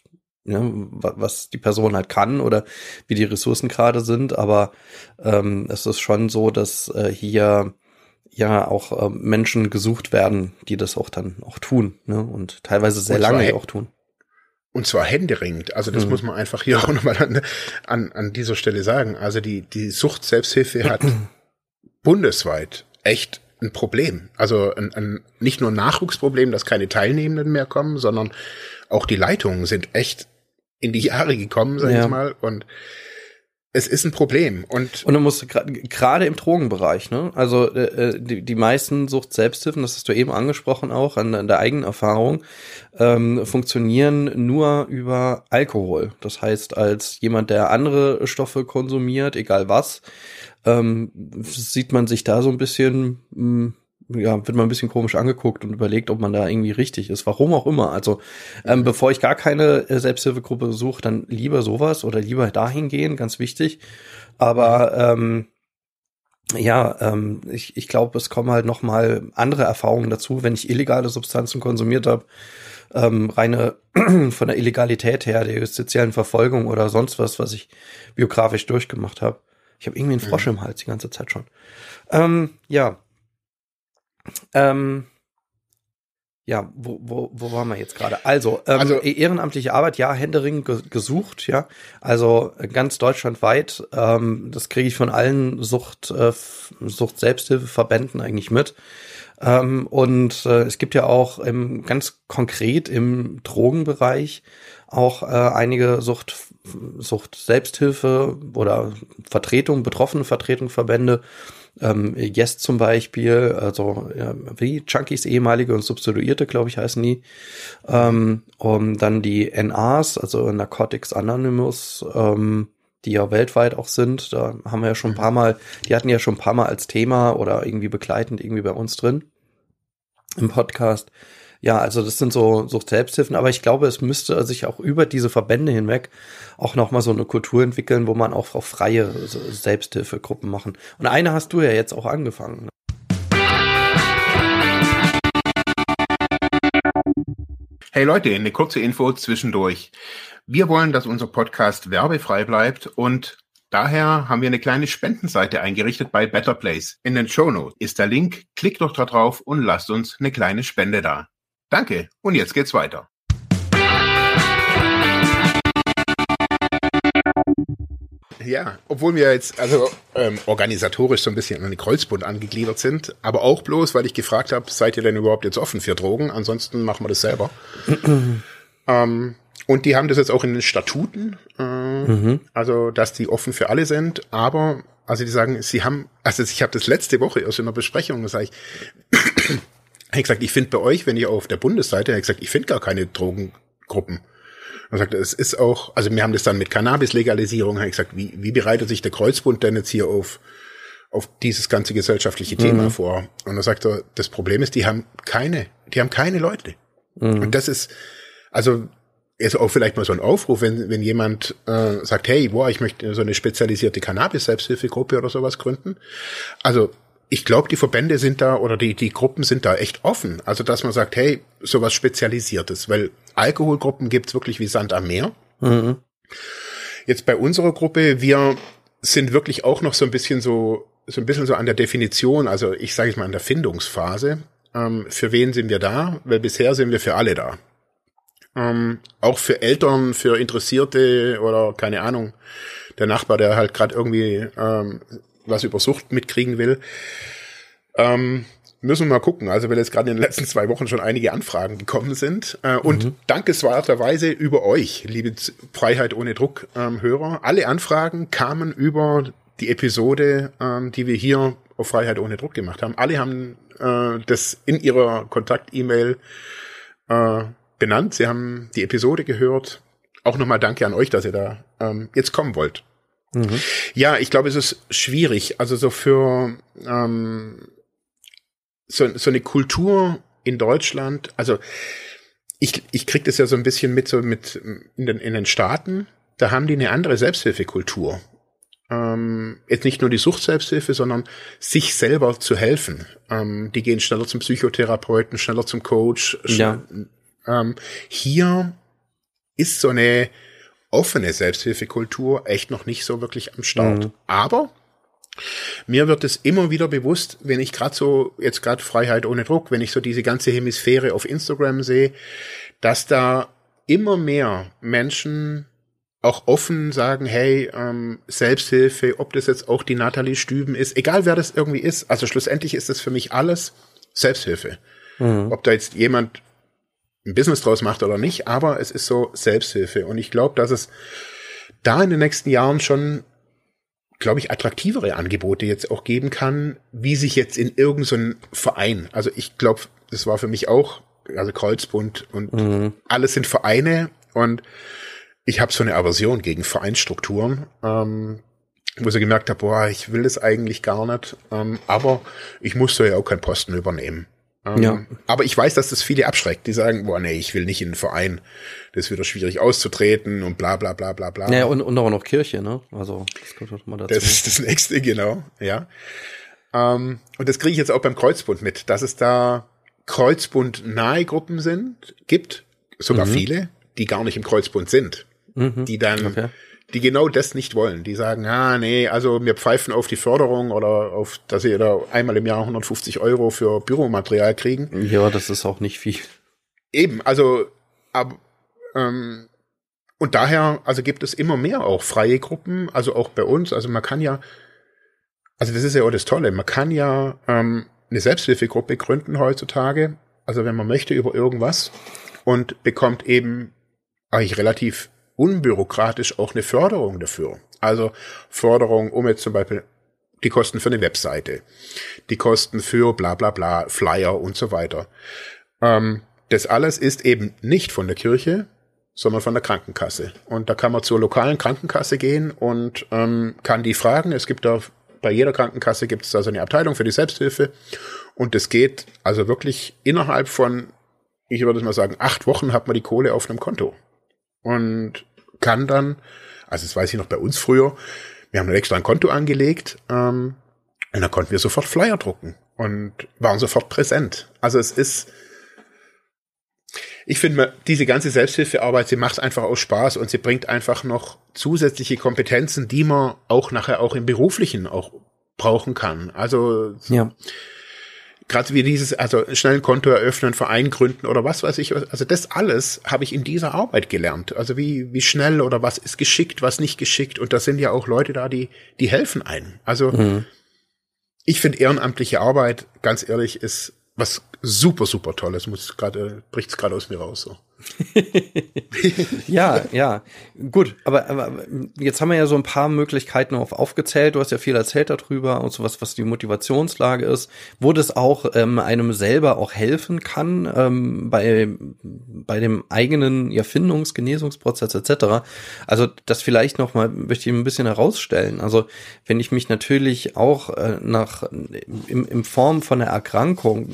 ja, was die Person halt kann oder wie die Ressourcen gerade sind. Aber ähm, es ist schon so, dass äh, hier ja auch äh, Menschen gesucht werden, die das auch dann auch tun ne? und teilweise sehr und lange auch tun. Und zwar händeringend. Also das mhm. muss man einfach hier auch nochmal an, an, an dieser Stelle sagen. Also die, die Sucht-Selbsthilfe hat bundesweit echt ein Problem. Also ein, ein, nicht nur ein Nachwuchsproblem, dass keine Teilnehmenden mehr kommen, sondern auch die Leitungen sind echt in die Jahre gekommen, sag ja. ich mal. Und es ist ein Problem. Und, und du musst gerade im Drogenbereich, ne? Also äh, äh, die, die meisten Sucht-Selbsthilfen, das hast du eben angesprochen auch an, an der eigenen Erfahrung, ähm, funktionieren nur über Alkohol. Das heißt, als jemand, der andere Stoffe konsumiert, egal was, ähm, sieht man sich da so ein bisschen mh, hm, ja, wird man ein bisschen komisch angeguckt und überlegt, ob man da irgendwie richtig ist. Warum auch immer. Also, ähm, bevor ich gar keine äh, Selbsthilfegruppe besuche, dann lieber sowas oder lieber dahin gehen, ganz wichtig. Aber ähm, ja, ähm, ich, ich glaube, es kommen halt noch mal andere Erfahrungen dazu, wenn ich illegale Substanzen konsumiert habe. Ähm, reine von der Illegalität her, der justiziellen Verfolgung oder sonst was, was ich biografisch durchgemacht habe. Ich habe irgendwie einen Frosch mhm. im Hals die ganze Zeit schon. Ähm, ja, ähm, ja, wo, wo, wo waren wir jetzt gerade? Also, ähm, also ehrenamtliche Arbeit, ja, Händering ge gesucht, ja. Also ganz deutschlandweit. Ähm, das kriege ich von allen Sucht, äh, Sucht-Selbsthilfeverbänden eigentlich mit. Ähm, und äh, es gibt ja auch im, ganz konkret im Drogenbereich auch äh, einige Sucht, Sucht Selbsthilfe oder Vertretung, betroffene Vertretungsverbände, ähm, Yes zum Beispiel, also ja, wie Junkies ehemalige und Substituierte, glaube ich, heißen die. Ähm, und dann die NAs, also Narcotics Anonymous, ähm, die ja weltweit auch sind. Da haben wir ja schon ein paar Mal, die hatten ja schon ein paar Mal als Thema oder irgendwie begleitend irgendwie bei uns drin im Podcast. Ja, also das sind so, so Selbsthilfen, aber ich glaube, es müsste sich auch über diese Verbände hinweg auch nochmal so eine Kultur entwickeln, wo man auch, auch freie Selbsthilfegruppen machen. Und eine hast du ja jetzt auch angefangen. Ne? Hey Leute, eine kurze Info zwischendurch. Wir wollen, dass unser Podcast werbefrei bleibt und daher haben wir eine kleine Spendenseite eingerichtet bei Better Place. In den Show Notes ist der Link. Klickt doch da drauf und lasst uns eine kleine Spende da. Danke. Und jetzt geht's weiter. Ja, obwohl wir jetzt also ähm, organisatorisch so ein bisschen an den Kreuzbund angegliedert sind, aber auch bloß, weil ich gefragt habe, seid ihr denn überhaupt jetzt offen für Drogen? Ansonsten machen wir das selber. ähm, und die haben das jetzt auch in den Statuten, äh, mhm. also dass die offen für alle sind, aber also die sagen, sie haben, also ich habe das letzte Woche erst in einer Besprechung, da ich, ich gesagt, ich finde bei euch, wenn ihr auf der Bundesseite, ich gesagt, ich finde gar keine Drogengruppen. Er sagte, es ist auch, also wir haben das dann mit Cannabis-Legalisierung, habe ich gesagt, wie, wie bereitet sich der Kreuzbund denn jetzt hier auf, auf dieses ganze gesellschaftliche Thema mhm. vor? Und er sagte, das Problem ist, die haben keine, die haben keine Leute. Mhm. Und das ist, also ist auch vielleicht mal so ein Aufruf, wenn, wenn jemand äh, sagt, hey, boah, ich möchte so eine spezialisierte Cannabis-Selbsthilfegruppe oder sowas gründen. Also ich glaube, die Verbände sind da oder die, die Gruppen sind da echt offen. Also, dass man sagt, hey, sowas Spezialisiertes, weil Alkoholgruppen gibt's wirklich wie Sand am Meer. Mhm. Jetzt bei unserer Gruppe, wir sind wirklich auch noch so ein bisschen so, so ein bisschen so an der Definition, also ich sage es mal an der Findungsphase. Ähm, für wen sind wir da? Weil bisher sind wir für alle da. Ähm, auch für Eltern, für Interessierte oder keine Ahnung, der Nachbar, der halt gerade irgendwie ähm, was über Sucht mitkriegen will. Ähm, müssen wir mal gucken. Also weil jetzt gerade in den letzten zwei Wochen schon einige Anfragen gekommen sind. Äh, und mhm. dankenswerterweise über euch, liebe Freiheit ohne Druck ähm, Hörer. Alle Anfragen kamen über die Episode, ähm, die wir hier auf Freiheit ohne Druck gemacht haben. Alle haben äh, das in ihrer Kontakt-E-Mail äh, benannt. Sie haben die Episode gehört. Auch nochmal danke an euch, dass ihr da ähm, jetzt kommen wollt. Mhm. Ja, ich glaube, es ist schwierig. Also so für ähm, so, so eine Kultur in Deutschland, also ich, ich krieg das ja so ein bisschen mit so mit in den, in den Staaten, da haben die eine andere Selbsthilfekultur. Ähm, jetzt nicht nur die Suchtselbsthilfe, sondern sich selber zu helfen. Ähm, die gehen schneller zum Psychotherapeuten, schneller zum Coach. Ja. Ähm, hier ist so eine offene Selbsthilfekultur echt noch nicht so wirklich am Start. Mhm. Aber mir wird es immer wieder bewusst, wenn ich gerade so, jetzt gerade Freiheit ohne Druck, wenn ich so diese ganze Hemisphäre auf Instagram sehe, dass da immer mehr Menschen auch offen sagen, hey, ähm, Selbsthilfe, ob das jetzt auch die Nathalie Stüben ist, egal wer das irgendwie ist, also schlussendlich ist das für mich alles Selbsthilfe. Mhm. Ob da jetzt jemand ein Business draus macht oder nicht, aber es ist so Selbsthilfe. Und ich glaube, dass es da in den nächsten Jahren schon, glaube ich, attraktivere Angebote jetzt auch geben kann, wie sich jetzt in irgendeinem so Verein. Also ich glaube, das war für mich auch, also Kreuzbund und mhm. alles sind Vereine und ich habe so eine Aversion gegen Vereinsstrukturen. Ähm, wo ich gemerkt habe, boah, ich will das eigentlich gar nicht, ähm, aber ich musste ja auch keinen Posten übernehmen. Ähm, ja. Aber ich weiß, dass das viele abschreckt. Die sagen, boah, nee, ich will nicht in einen Verein. Das ist wieder schwierig auszutreten und bla bla bla bla bla. Ja, und, und auch noch Kirche, ne? Also, das kommt auch mal dazu. Das ist das nächste, genau, ja. Ähm, und das kriege ich jetzt auch beim Kreuzbund mit, dass es da Kreuzbund-nahe Gruppen sind, gibt, sogar mhm. viele, die gar nicht im Kreuzbund sind. Mhm. Die dann okay die genau das nicht wollen. Die sagen, ah, nee, also wir pfeifen auf die Förderung oder auf, dass sie da einmal im Jahr 150 Euro für Büromaterial kriegen. Ja, das ist auch nicht viel. Eben, also, ab, ähm, und daher, also gibt es immer mehr auch freie Gruppen, also auch bei uns. Also man kann ja, also das ist ja auch das Tolle, man kann ja ähm, eine Selbsthilfegruppe gründen heutzutage, also wenn man möchte über irgendwas und bekommt eben eigentlich relativ unbürokratisch auch eine Förderung dafür. Also Förderung, um jetzt zum Beispiel die Kosten für eine Webseite, die Kosten für bla bla bla, Flyer und so weiter. Ähm, das alles ist eben nicht von der Kirche, sondern von der Krankenkasse. Und da kann man zur lokalen Krankenkasse gehen und ähm, kann die fragen. Es gibt da bei jeder Krankenkasse gibt es also eine Abteilung für die Selbsthilfe. Und es geht also wirklich innerhalb von, ich würde mal sagen, acht Wochen hat man die Kohle auf einem Konto und kann dann, also das weiß ich noch bei uns früher, wir haben extra ein Konto angelegt ähm, und dann konnten wir sofort Flyer drucken und waren sofort präsent. Also es ist, ich finde, diese ganze Selbsthilfearbeit, sie macht einfach aus Spaß und sie bringt einfach noch zusätzliche Kompetenzen, die man auch nachher auch im Beruflichen auch brauchen kann. Also ja gerade wie dieses, also schnell ein Konto eröffnen, Verein gründen oder was weiß ich. Also das alles habe ich in dieser Arbeit gelernt. Also wie, wie schnell oder was ist geschickt, was nicht geschickt. Und da sind ja auch Leute da, die, die helfen einem. Also mhm. ich finde ehrenamtliche Arbeit, ganz ehrlich, ist was super, super tolles. Muss gerade, bricht es gerade aus mir raus. So. ja, ja, gut, aber, aber jetzt haben wir ja so ein paar Möglichkeiten auf, aufgezählt. Du hast ja viel erzählt darüber und sowas, was die Motivationslage ist, wo das auch ähm, einem selber auch helfen kann ähm, bei bei dem eigenen ja, Findungs-, Genesungsprozess etc. Also das vielleicht noch mal möchte ich ein bisschen herausstellen. Also wenn ich mich natürlich auch äh, nach im, in Form von einer Erkrankung,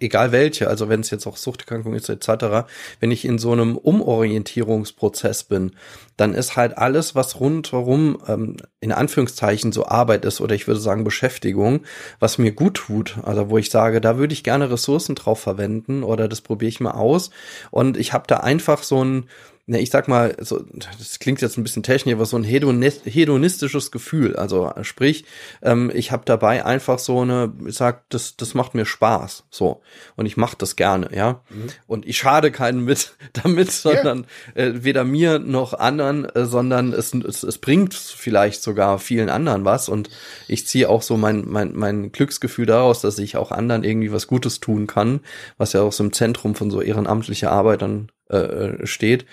egal welche, also wenn es jetzt auch Suchterkrankung ist etc., wenn ich in so einem Umorientierungsprozess bin, dann ist halt alles, was rundherum ähm, in Anführungszeichen so Arbeit ist oder ich würde sagen Beschäftigung, was mir gut tut. Also wo ich sage, da würde ich gerne Ressourcen drauf verwenden oder das probiere ich mal aus. Und ich habe da einfach so ein ne, ich sag mal, so, das klingt jetzt ein bisschen technisch, aber so ein hedonistisches Gefühl. Also sprich, ähm, ich habe dabei einfach so eine, ich sag, das, das macht mir Spaß. So. Und ich mache das gerne, ja. Mhm. Und ich schade keinen mit damit, sondern yeah. äh, weder mir noch anderen, äh, sondern es, es, es bringt vielleicht sogar vielen anderen was. Und ich ziehe auch so mein, mein, mein Glücksgefühl daraus, dass ich auch anderen irgendwie was Gutes tun kann, was ja auch so im Zentrum von so ehrenamtlicher Arbeit dann äh, äh steht.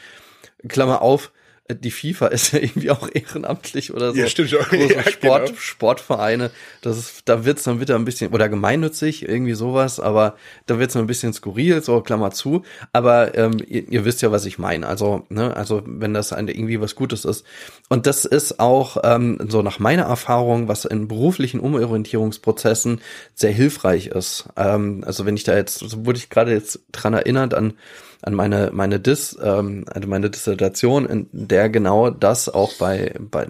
Klammer auf, die FIFA ist ja irgendwie auch ehrenamtlich oder so. Ja, stimmt schon. Große ja, Sport, genau. Sportvereine. Das ist, da wird's dann wieder ein bisschen, oder gemeinnützig, irgendwie sowas, aber da wird's dann ein bisschen skurril, so Klammer zu. Aber ähm, ihr, ihr wisst ja, was ich meine. Also, ne, also wenn das eine, irgendwie was Gutes ist. Und das ist auch ähm, so nach meiner Erfahrung, was in beruflichen Umorientierungsprozessen sehr hilfreich ist. Ähm, also wenn ich da jetzt, so wurde ich gerade jetzt dran erinnert an an meine meine Dis, ähm, meine Dissertation, in der genau das auch bei, bei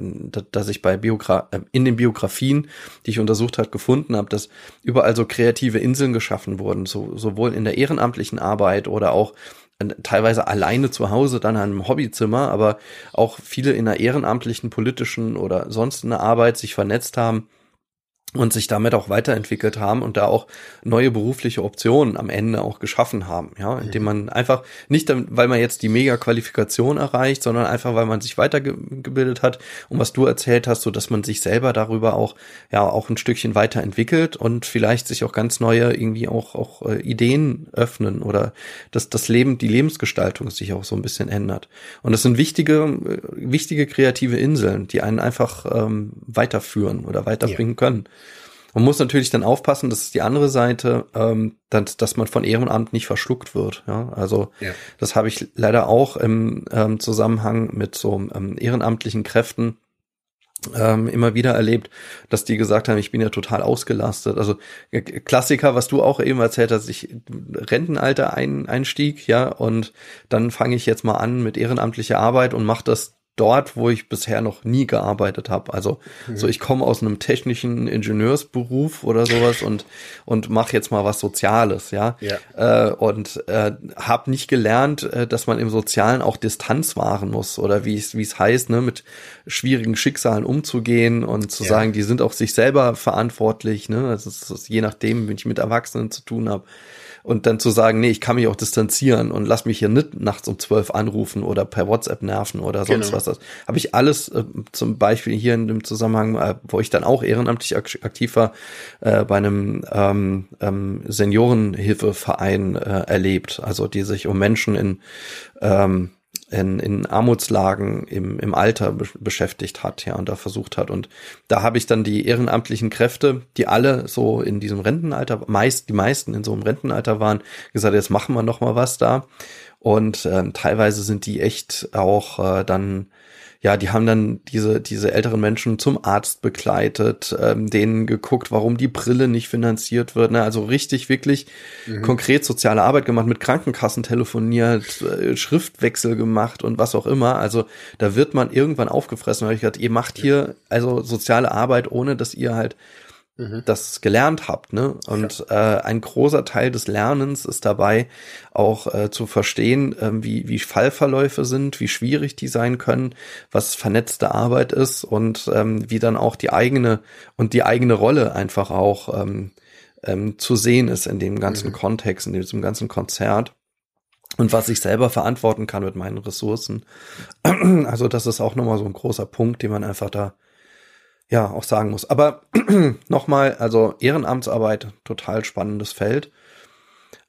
dass ich bei Biogra äh, in den Biografien, die ich untersucht hat, gefunden habe, dass überall so kreative Inseln geschaffen wurden, so, sowohl in der ehrenamtlichen Arbeit oder auch teilweise alleine zu Hause dann an einem Hobbyzimmer, aber auch viele in einer ehrenamtlichen, politischen oder sonst eine Arbeit sich vernetzt haben und sich damit auch weiterentwickelt haben und da auch neue berufliche Optionen am Ende auch geschaffen haben, ja, indem man einfach nicht, weil man jetzt die Mega-Qualifikation erreicht, sondern einfach, weil man sich weitergebildet hat und was du erzählt hast, so dass man sich selber darüber auch, ja, auch ein Stückchen weiterentwickelt und vielleicht sich auch ganz neue irgendwie auch, auch äh, Ideen öffnen oder dass das Leben, die Lebensgestaltung sich auch so ein bisschen ändert. Und das sind wichtige, äh, wichtige kreative Inseln, die einen einfach ähm, weiterführen oder weiterbringen ja. können. Man muss natürlich dann aufpassen, das ist die andere Seite, ähm, dass, dass man von Ehrenamt nicht verschluckt wird. Ja? Also ja. das habe ich leider auch im ähm, Zusammenhang mit so ähm, ehrenamtlichen Kräften ähm, immer wieder erlebt, dass die gesagt haben, ich bin ja total ausgelastet. Also äh, Klassiker, was du auch eben erzählt hast, ich Rentenalter ein, Einstieg, ja, und dann fange ich jetzt mal an mit ehrenamtlicher Arbeit und mache das dort, wo ich bisher noch nie gearbeitet habe. Also mhm. so ich komme aus einem technischen Ingenieursberuf oder sowas und und mache jetzt mal was Soziales, ja. ja. Äh, und äh, habe nicht gelernt, äh, dass man im Sozialen auch Distanz wahren muss oder wie es wie es heißt, ne, mit schwierigen Schicksalen umzugehen und zu ja. sagen, die sind auch sich selber verantwortlich, ne. Das ist, das ist je nachdem, wenn ich mit Erwachsenen zu tun habe und dann zu sagen, nee, ich kann mich auch distanzieren und lass mich hier nicht nachts um zwölf anrufen oder per WhatsApp nerven oder sonst genau. was. Das habe ich alles äh, zum Beispiel hier in dem Zusammenhang, äh, wo ich dann auch ehrenamtlich aktiv war, äh, bei einem ähm, ähm, Seniorenhilfeverein äh, erlebt, also die sich um Menschen in ähm, in, in Armutslagen im, im Alter be beschäftigt hat, ja, und da versucht hat. Und da habe ich dann die ehrenamtlichen Kräfte, die alle so in diesem Rentenalter, meist, die meisten in so einem Rentenalter waren, gesagt, jetzt machen wir noch mal was da. Und ähm, teilweise sind die echt auch äh, dann ja, die haben dann diese, diese älteren Menschen zum Arzt begleitet, ähm, denen geguckt, warum die Brille nicht finanziert wird. Ne? Also richtig, wirklich mhm. konkret soziale Arbeit gemacht, mit Krankenkassen telefoniert, äh, Schriftwechsel gemacht und was auch immer. Also da wird man irgendwann aufgefressen. Da habe ich gedacht, ihr macht hier also soziale Arbeit, ohne dass ihr halt mhm. das gelernt habt. Ne? Und ja. äh, ein großer Teil des Lernens ist dabei auch äh, zu verstehen, äh, wie, wie Fallverläufe sind, wie schwierig die sein können, was vernetzte Arbeit ist und ähm, wie dann auch die eigene und die eigene Rolle einfach auch ähm, ähm, zu sehen ist in dem ganzen mhm. Kontext, in diesem ganzen Konzert und was ich selber verantworten kann mit meinen Ressourcen. Also das ist auch nochmal so ein großer Punkt, den man einfach da ja auch sagen muss. Aber nochmal, also Ehrenamtsarbeit, total spannendes Feld.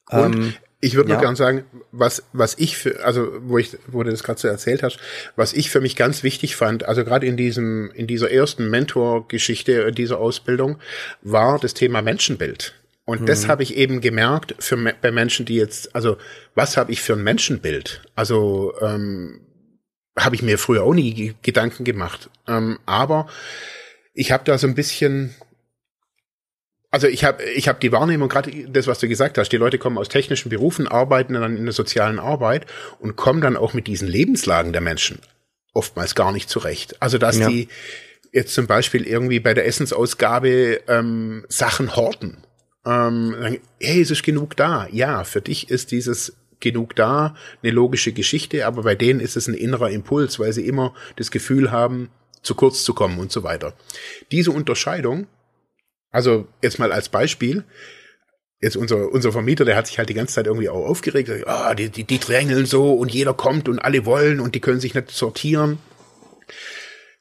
Und ähm, Ich würde ja. nur gern sagen, was, was ich für, also wo ich, wo du das gerade so erzählt hast, was ich für mich ganz wichtig fand, also gerade in diesem, in dieser ersten Mentor-Geschichte dieser Ausbildung, war das Thema Menschenbild. Und mhm. das habe ich eben gemerkt für bei Menschen, die jetzt, also was habe ich für ein Menschenbild? Also ähm, habe ich mir früher auch nie Gedanken gemacht. Ähm, aber ich habe da so ein bisschen also ich habe ich hab die Wahrnehmung, gerade das, was du gesagt hast, die Leute kommen aus technischen Berufen, arbeiten dann in der sozialen Arbeit und kommen dann auch mit diesen Lebenslagen der Menschen oftmals gar nicht zurecht. Also dass ja. die jetzt zum Beispiel irgendwie bei der Essensausgabe ähm, Sachen horten. Ähm, sagen, hey, es ist genug da. Ja, für dich ist dieses genug da eine logische Geschichte, aber bei denen ist es ein innerer Impuls, weil sie immer das Gefühl haben, zu kurz zu kommen und so weiter. Diese Unterscheidung also jetzt mal als Beispiel. Jetzt unser, unser Vermieter, der hat sich halt die ganze Zeit irgendwie auch aufgeregt. Ah, die, die, die drängeln so und jeder kommt und alle wollen und die können sich nicht sortieren.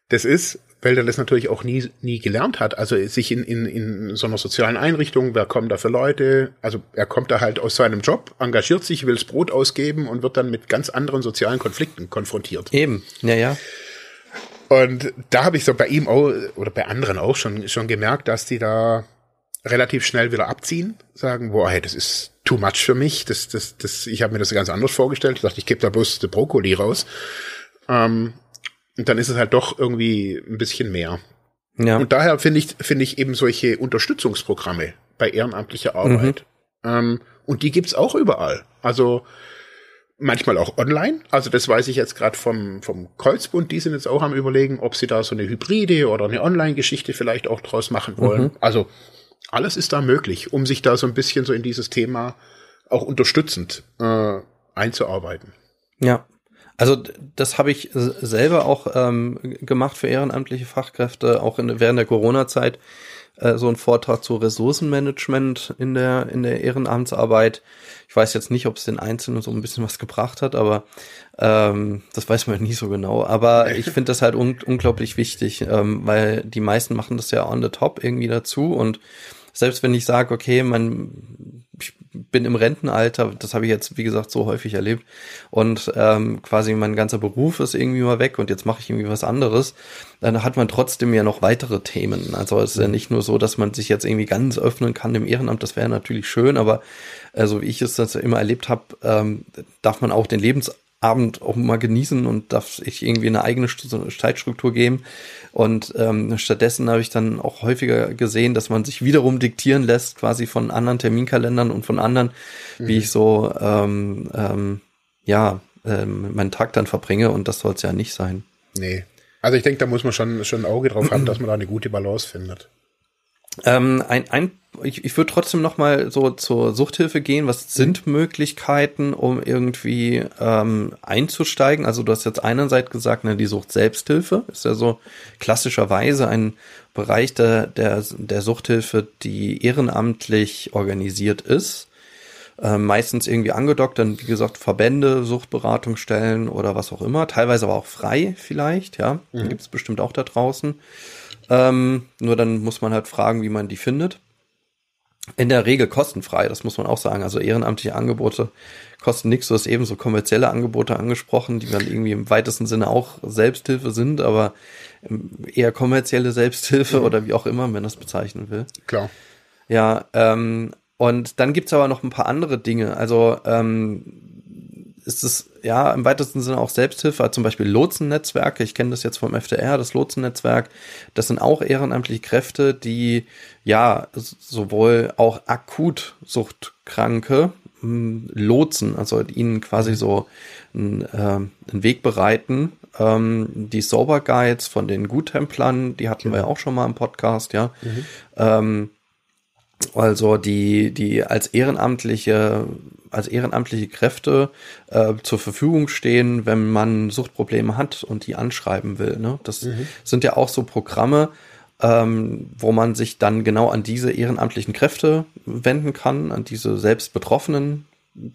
Das ist, weil er das natürlich auch nie, nie gelernt hat. Also sich in, in, in so einer sozialen Einrichtung, wer kommt da für Leute? Also er kommt da halt aus seinem Job, engagiert sich, will das Brot ausgeben und wird dann mit ganz anderen sozialen Konflikten konfrontiert. Eben, ja, ja. Und da habe ich so bei ihm auch, oder bei anderen auch schon, schon gemerkt, dass die da relativ schnell wieder abziehen, sagen, boah, hey, das ist too much für mich. Das, das, das, ich habe mir das ganz anders vorgestellt. Ich dachte, ich gebe da bloß die Brokkoli raus. Ähm, und dann ist es halt doch irgendwie ein bisschen mehr. Ja. Und daher finde ich, finde ich eben solche Unterstützungsprogramme bei ehrenamtlicher Arbeit. Mhm. Ähm, und die gibt's auch überall. Also manchmal auch online. Also das weiß ich jetzt gerade vom, vom Kreuzbund, die sind jetzt auch am überlegen, ob sie da so eine Hybride oder eine Online-Geschichte vielleicht auch draus machen wollen. Mhm. Also alles ist da möglich, um sich da so ein bisschen so in dieses Thema auch unterstützend äh, einzuarbeiten. Ja. Also das habe ich selber auch ähm, gemacht für ehrenamtliche Fachkräfte, auch in, während der Corona-Zeit äh, so ein Vortrag zu Ressourcenmanagement in der in der Ehrenamtsarbeit. Ich weiß jetzt nicht, ob es den Einzelnen so ein bisschen was gebracht hat, aber ähm, das weiß man nie so genau. Aber ich finde das halt un unglaublich wichtig, ähm, weil die meisten machen das ja on the top irgendwie dazu und selbst wenn ich sage, okay, man, ich bin im Rentenalter, das habe ich jetzt, wie gesagt, so häufig erlebt und ähm, quasi mein ganzer Beruf ist irgendwie mal weg und jetzt mache ich irgendwie was anderes, dann hat man trotzdem ja noch weitere Themen. Also es ist ja mhm. nicht nur so, dass man sich jetzt irgendwie ganz öffnen kann im Ehrenamt, das wäre natürlich schön, aber also wie ich es das immer erlebt habe, ähm, darf man auch den Lebens Abend auch mal genießen und darf ich irgendwie eine eigene Zeitstruktur geben. Und ähm, stattdessen habe ich dann auch häufiger gesehen, dass man sich wiederum diktieren lässt, quasi von anderen Terminkalendern und von anderen, mhm. wie ich so ähm, ähm, ja ähm, meinen Tag dann verbringe. Und das soll es ja nicht sein. Nee. Also ich denke, da muss man schon, schon ein Auge drauf haben, dass man da eine gute Balance findet. Ähm, ein, ein, ich, ich würde trotzdem noch mal so zur Suchthilfe gehen. Was sind Möglichkeiten, um irgendwie ähm, einzusteigen? Also du hast jetzt einerseits gesagt, ne, die Sucht Selbsthilfe ist ja so klassischerweise ein Bereich der, der, der Suchthilfe, die ehrenamtlich organisiert ist. Ähm, meistens irgendwie angedockt, dann wie gesagt Verbände, Suchtberatungsstellen oder was auch immer, teilweise aber auch frei vielleicht, ja, mhm. gibt es bestimmt auch da draußen. Ähm, nur dann muss man halt fragen, wie man die findet. In der Regel kostenfrei, das muss man auch sagen. Also ehrenamtliche Angebote kosten nichts. Du hast ebenso kommerzielle Angebote angesprochen, die dann irgendwie im weitesten Sinne auch Selbsthilfe sind, aber eher kommerzielle Selbsthilfe mhm. oder wie auch immer man das bezeichnen will. Klar. Ja, ähm, und dann gibt's aber noch ein paar andere Dinge. Also ähm, ist es ja im weitesten Sinne auch Selbsthilfe, zum Beispiel Lotsennetzwerke. Ich kenne das jetzt vom FDR, das Lotsennetzwerk. Das sind auch ehrenamtliche Kräfte, die ja sowohl auch akut Suchtkranke hm, lotsen, also ihnen quasi so einen, äh, einen Weg bereiten. Ähm, die Sober Guides von den Guttemplern, die hatten ja. wir ja auch schon mal im Podcast, ja. Mhm. Ähm, also die, die als ehrenamtliche, als ehrenamtliche Kräfte äh, zur Verfügung stehen, wenn man Suchtprobleme hat und die anschreiben will. Ne? Das mhm. sind ja auch so Programme, ähm, wo man sich dann genau an diese ehrenamtlichen Kräfte wenden kann, an diese selbst betroffenen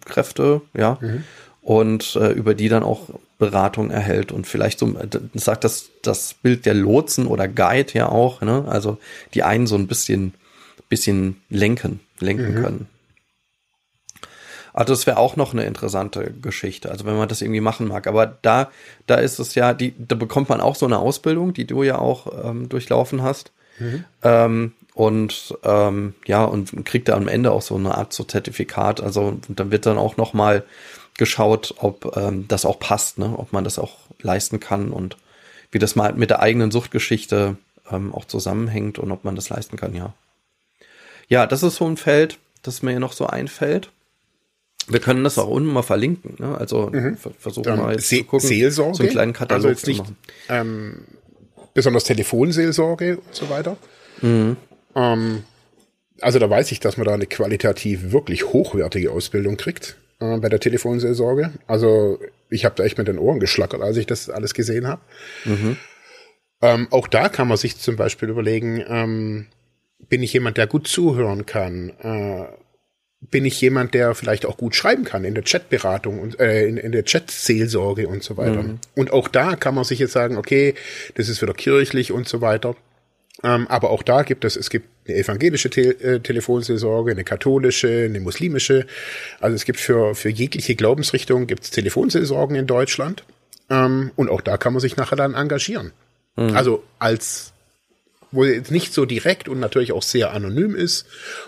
Kräfte, ja. Mhm. Und äh, über die dann auch Beratung erhält und vielleicht so, äh, sagt das, das Bild der Lotsen oder Guide ja auch, ne? Also die einen so ein bisschen bisschen lenken, lenken mhm. können. Also das wäre auch noch eine interessante Geschichte, also wenn man das irgendwie machen mag. Aber da, da ist es ja, die, da bekommt man auch so eine Ausbildung, die du ja auch ähm, durchlaufen hast. Mhm. Ähm, und ähm, ja, und kriegt da am Ende auch so eine Art so Zertifikat. Also und dann wird dann auch noch mal geschaut, ob ähm, das auch passt, ne? ob man das auch leisten kann und wie das mal mit der eigenen Suchtgeschichte ähm, auch zusammenhängt und ob man das leisten kann, ja. Ja, das ist so ein Feld, das mir noch so einfällt. Wir können das auch unten mal verlinken, ne? Also mhm. versuchen mal jetzt Se zu gucken, Seelsorge, so einen kleinen Katalog also jetzt nicht, ähm, besonders Telefonseelsorge und so weiter. Mhm. Ähm, also da weiß ich, dass man da eine qualitativ wirklich hochwertige Ausbildung kriegt äh, bei der Telefonseelsorge. Also ich habe da echt mit den Ohren geschlackert, als ich das alles gesehen habe. Mhm. Ähm, auch da kann man sich zum Beispiel überlegen, ähm, bin ich jemand, der gut zuhören kann? Äh, bin ich jemand, der vielleicht auch gut schreiben kann in der Chatberatung und äh, in, in der Chat-Seelsorge und so weiter. Mhm. Und auch da kann man sich jetzt sagen, okay, das ist wieder kirchlich und so weiter. Ähm, aber auch da gibt es, es gibt eine evangelische Te äh, Telefonseelsorge, eine katholische, eine muslimische. Also es gibt für, für jegliche Glaubensrichtung gibt es Telefonseelsorgen in Deutschland. Ähm, und auch da kann man sich nachher dann engagieren. Mhm. Also als wo jetzt nicht so direkt und natürlich auch sehr anonym ist,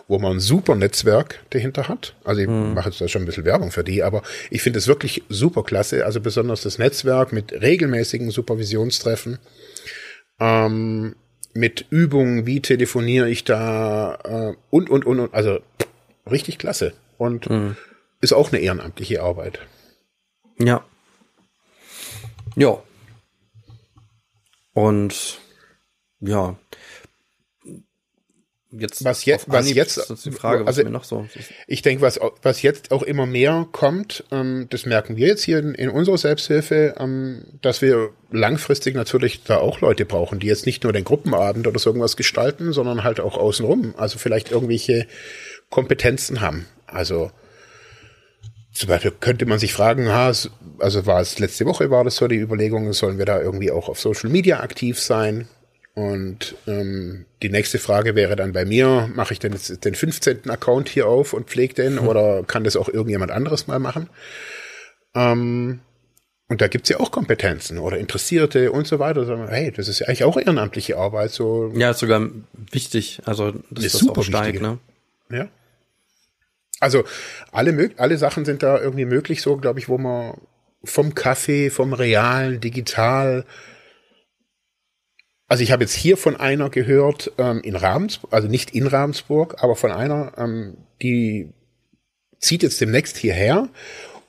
wo man ein super Netzwerk dahinter hat. Also ich mhm. mache jetzt da schon ein bisschen Werbung für die, aber ich finde es wirklich super klasse. Also besonders das Netzwerk mit regelmäßigen Supervisionstreffen, ähm, mit Übungen, wie telefoniere ich da äh, und, und, und, und. Also richtig klasse. Und mhm. ist auch eine ehrenamtliche Arbeit. Ja. Ja. Und ja, jetzt was jetzt was jetzt ist die Frage was also, mir noch so ich denke was was jetzt auch immer mehr kommt ähm, das merken wir jetzt hier in, in unserer Selbsthilfe ähm, dass wir langfristig natürlich da auch Leute brauchen die jetzt nicht nur den Gruppenabend oder so irgendwas gestalten sondern halt auch außenrum also vielleicht irgendwelche Kompetenzen haben also zum Beispiel könnte man sich fragen, ha, also war es letzte Woche war das so die Überlegung, sollen wir da irgendwie auch auf Social Media aktiv sein? Und ähm, die nächste Frage wäre dann bei mir, mache ich denn jetzt den 15. Account hier auf und pflege den hm. oder kann das auch irgendjemand anderes mal machen? Ähm, und da gibt's ja auch Kompetenzen oder Interessierte und so weiter. Sagen, hey, das ist ja eigentlich auch ehrenamtliche Arbeit. So ja, ist sogar wichtig. Also das ist super auch steigt, ne? Ja. Also alle, alle Sachen sind da irgendwie möglich, so glaube ich, wo man vom Kaffee, vom Realen, digital, also ich habe jetzt hier von einer gehört ähm, in Ravensburg, also nicht in Ravensburg, aber von einer, ähm, die zieht jetzt demnächst hierher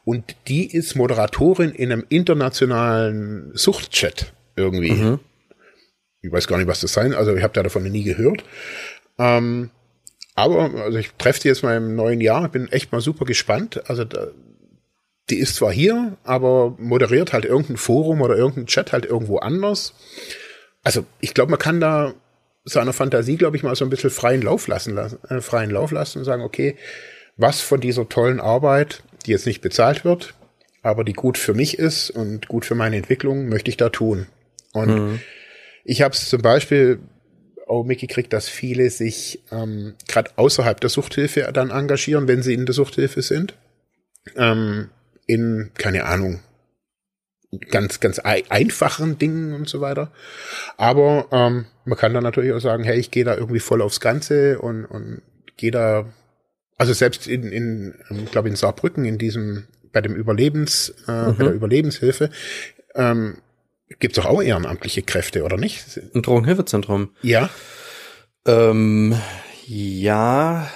und die ist Moderatorin in einem internationalen Suchtchat irgendwie. Mhm. Ich weiß gar nicht, was das sein. Also ich habe da davon nie gehört. Ähm, aber also ich treffe sie jetzt mal im neuen Jahr. Bin echt mal super gespannt. Also da, die ist zwar hier, aber moderiert halt irgendein Forum oder irgendein Chat halt irgendwo anders also ich glaube, man kann da seiner Fantasie, glaube ich, mal so ein bisschen freien Lauf lassen, äh, freien Lauf lassen und sagen, okay, was von dieser tollen Arbeit, die jetzt nicht bezahlt wird, aber die gut für mich ist und gut für meine Entwicklung, möchte ich da tun. Und mhm. ich habe es zum Beispiel auch mitgekriegt, dass viele sich ähm, gerade außerhalb der Suchthilfe dann engagieren, wenn sie in der Suchthilfe sind. Ähm, in, keine Ahnung, ganz, ganz einfachen Dingen und so weiter. Aber ähm, man kann dann natürlich auch sagen, hey, ich gehe da irgendwie voll aufs Ganze und, und gehe da, also selbst in, in ich glaube in Saarbrücken, in diesem, bei dem Überlebens, äh, mhm. bei der Überlebenshilfe, ähm, gibt es doch auch ehrenamtliche Kräfte, oder nicht? Ein Drogenhilfezentrum. Ja. Ähm, ja,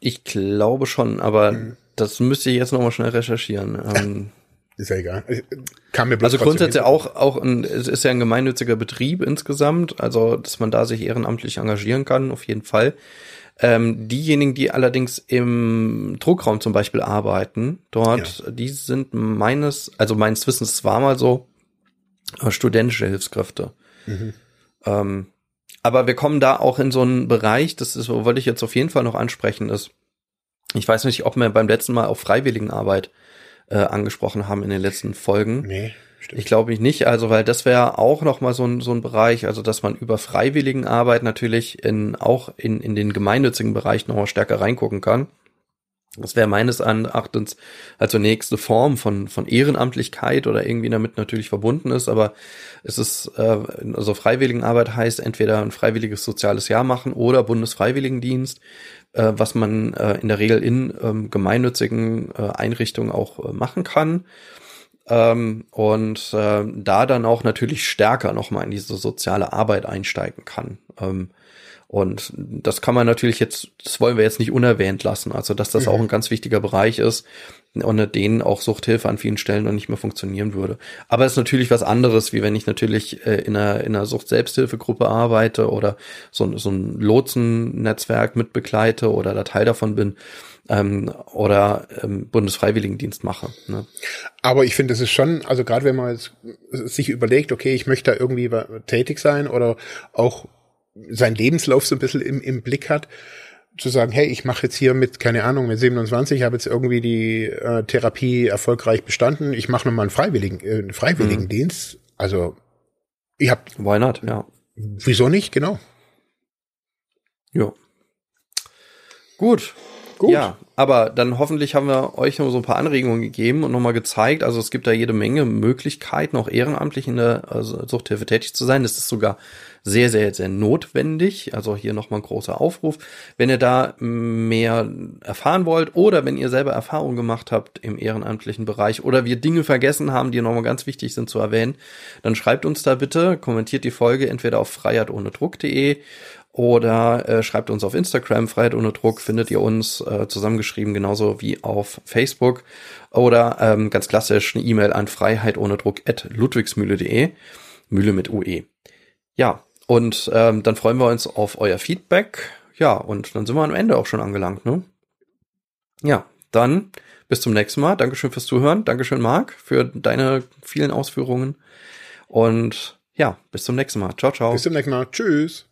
ich glaube schon, aber mhm. das müsste ich jetzt nochmal schnell recherchieren. Ähm, ist ja egal. Kam mir bloß also grundsätzlich auch, auch ein, es ist ja ein gemeinnütziger Betrieb insgesamt, also dass man da sich ehrenamtlich engagieren kann, auf jeden Fall. Ähm, diejenigen, die allerdings im Druckraum zum Beispiel arbeiten, dort, ja. die sind meines, also meines Wissens, es war mal so, äh, studentische Hilfskräfte. Mhm. Ähm, aber wir kommen da auch in so einen Bereich, das ist, wollte ich jetzt auf jeden Fall noch ansprechen, ist, ich weiß nicht, ob wir beim letzten Mal auf Freiwilligenarbeit äh, angesprochen haben in den letzten Folgen. Nee. Stimmt. Ich glaube nicht, also weil das wäre auch noch mal so ein, so ein Bereich, also dass man über Freiwilligenarbeit natürlich in auch in, in den gemeinnützigen Bereich noch mal stärker reingucken kann. Das wäre meines Erachtens also nächste Form von, von Ehrenamtlichkeit oder irgendwie damit natürlich verbunden ist, aber es ist, äh, also Freiwilligenarbeit heißt entweder ein freiwilliges soziales Jahr machen oder Bundesfreiwilligendienst, äh, was man äh, in der Regel in ähm, gemeinnützigen äh, Einrichtungen auch äh, machen kann. Ähm, und äh, da dann auch natürlich stärker nochmal in diese soziale Arbeit einsteigen kann. Ähm, und das kann man natürlich jetzt, das wollen wir jetzt nicht unerwähnt lassen, also dass das mhm. auch ein ganz wichtiger Bereich ist ohne den auch Suchthilfe an vielen Stellen noch nicht mehr funktionieren würde. Aber es ist natürlich was anderes, wie wenn ich natürlich äh, in einer, in einer Sucht-Selbsthilfegruppe arbeite oder so, so ein Lotsen-Netzwerk mitbegleite oder da Teil davon bin ähm, oder ähm, Bundesfreiwilligendienst mache. Ne? Aber ich finde, es ist schon, also gerade wenn man sich überlegt, okay, ich möchte da irgendwie tätig sein oder auch seinen Lebenslauf so ein bisschen im, im Blick hat, zu sagen, hey, ich mache jetzt hier mit, keine Ahnung, mit 27, habe jetzt irgendwie die äh, Therapie erfolgreich bestanden, ich mache nochmal einen Freiwilligen, äh, Freiwilligendienst. Mhm. Also, ich hab. Why not, ja. Wieso nicht, genau. Ja. Gut. Gut. Ja, aber dann hoffentlich haben wir euch noch so ein paar Anregungen gegeben und nochmal gezeigt. Also es gibt da jede Menge Möglichkeiten, auch ehrenamtlich in der also Suchthilfe tätig zu sein. Das ist sogar sehr, sehr, sehr notwendig. Also hier nochmal ein großer Aufruf. Wenn ihr da mehr erfahren wollt oder wenn ihr selber Erfahrungen gemacht habt im ehrenamtlichen Bereich oder wir Dinge vergessen haben, die nochmal ganz wichtig sind zu erwähnen, dann schreibt uns da bitte, kommentiert die Folge entweder auf freiheitohnedruck.de oder äh, schreibt uns auf Instagram, Freiheit ohne Druck, findet ihr uns äh, zusammengeschrieben, genauso wie auf Facebook. Oder ähm, ganz klassisch eine E-Mail an Freiheit ohne Druck at ludwigsmühle.de, Mühle mit UE. Ja, und ähm, dann freuen wir uns auf euer Feedback. Ja, und dann sind wir am Ende auch schon angelangt, ne? Ja, dann bis zum nächsten Mal. Dankeschön fürs Zuhören. Dankeschön, Marc, für deine vielen Ausführungen. Und ja, bis zum nächsten Mal. Ciao, ciao. Bis zum nächsten Mal. Tschüss.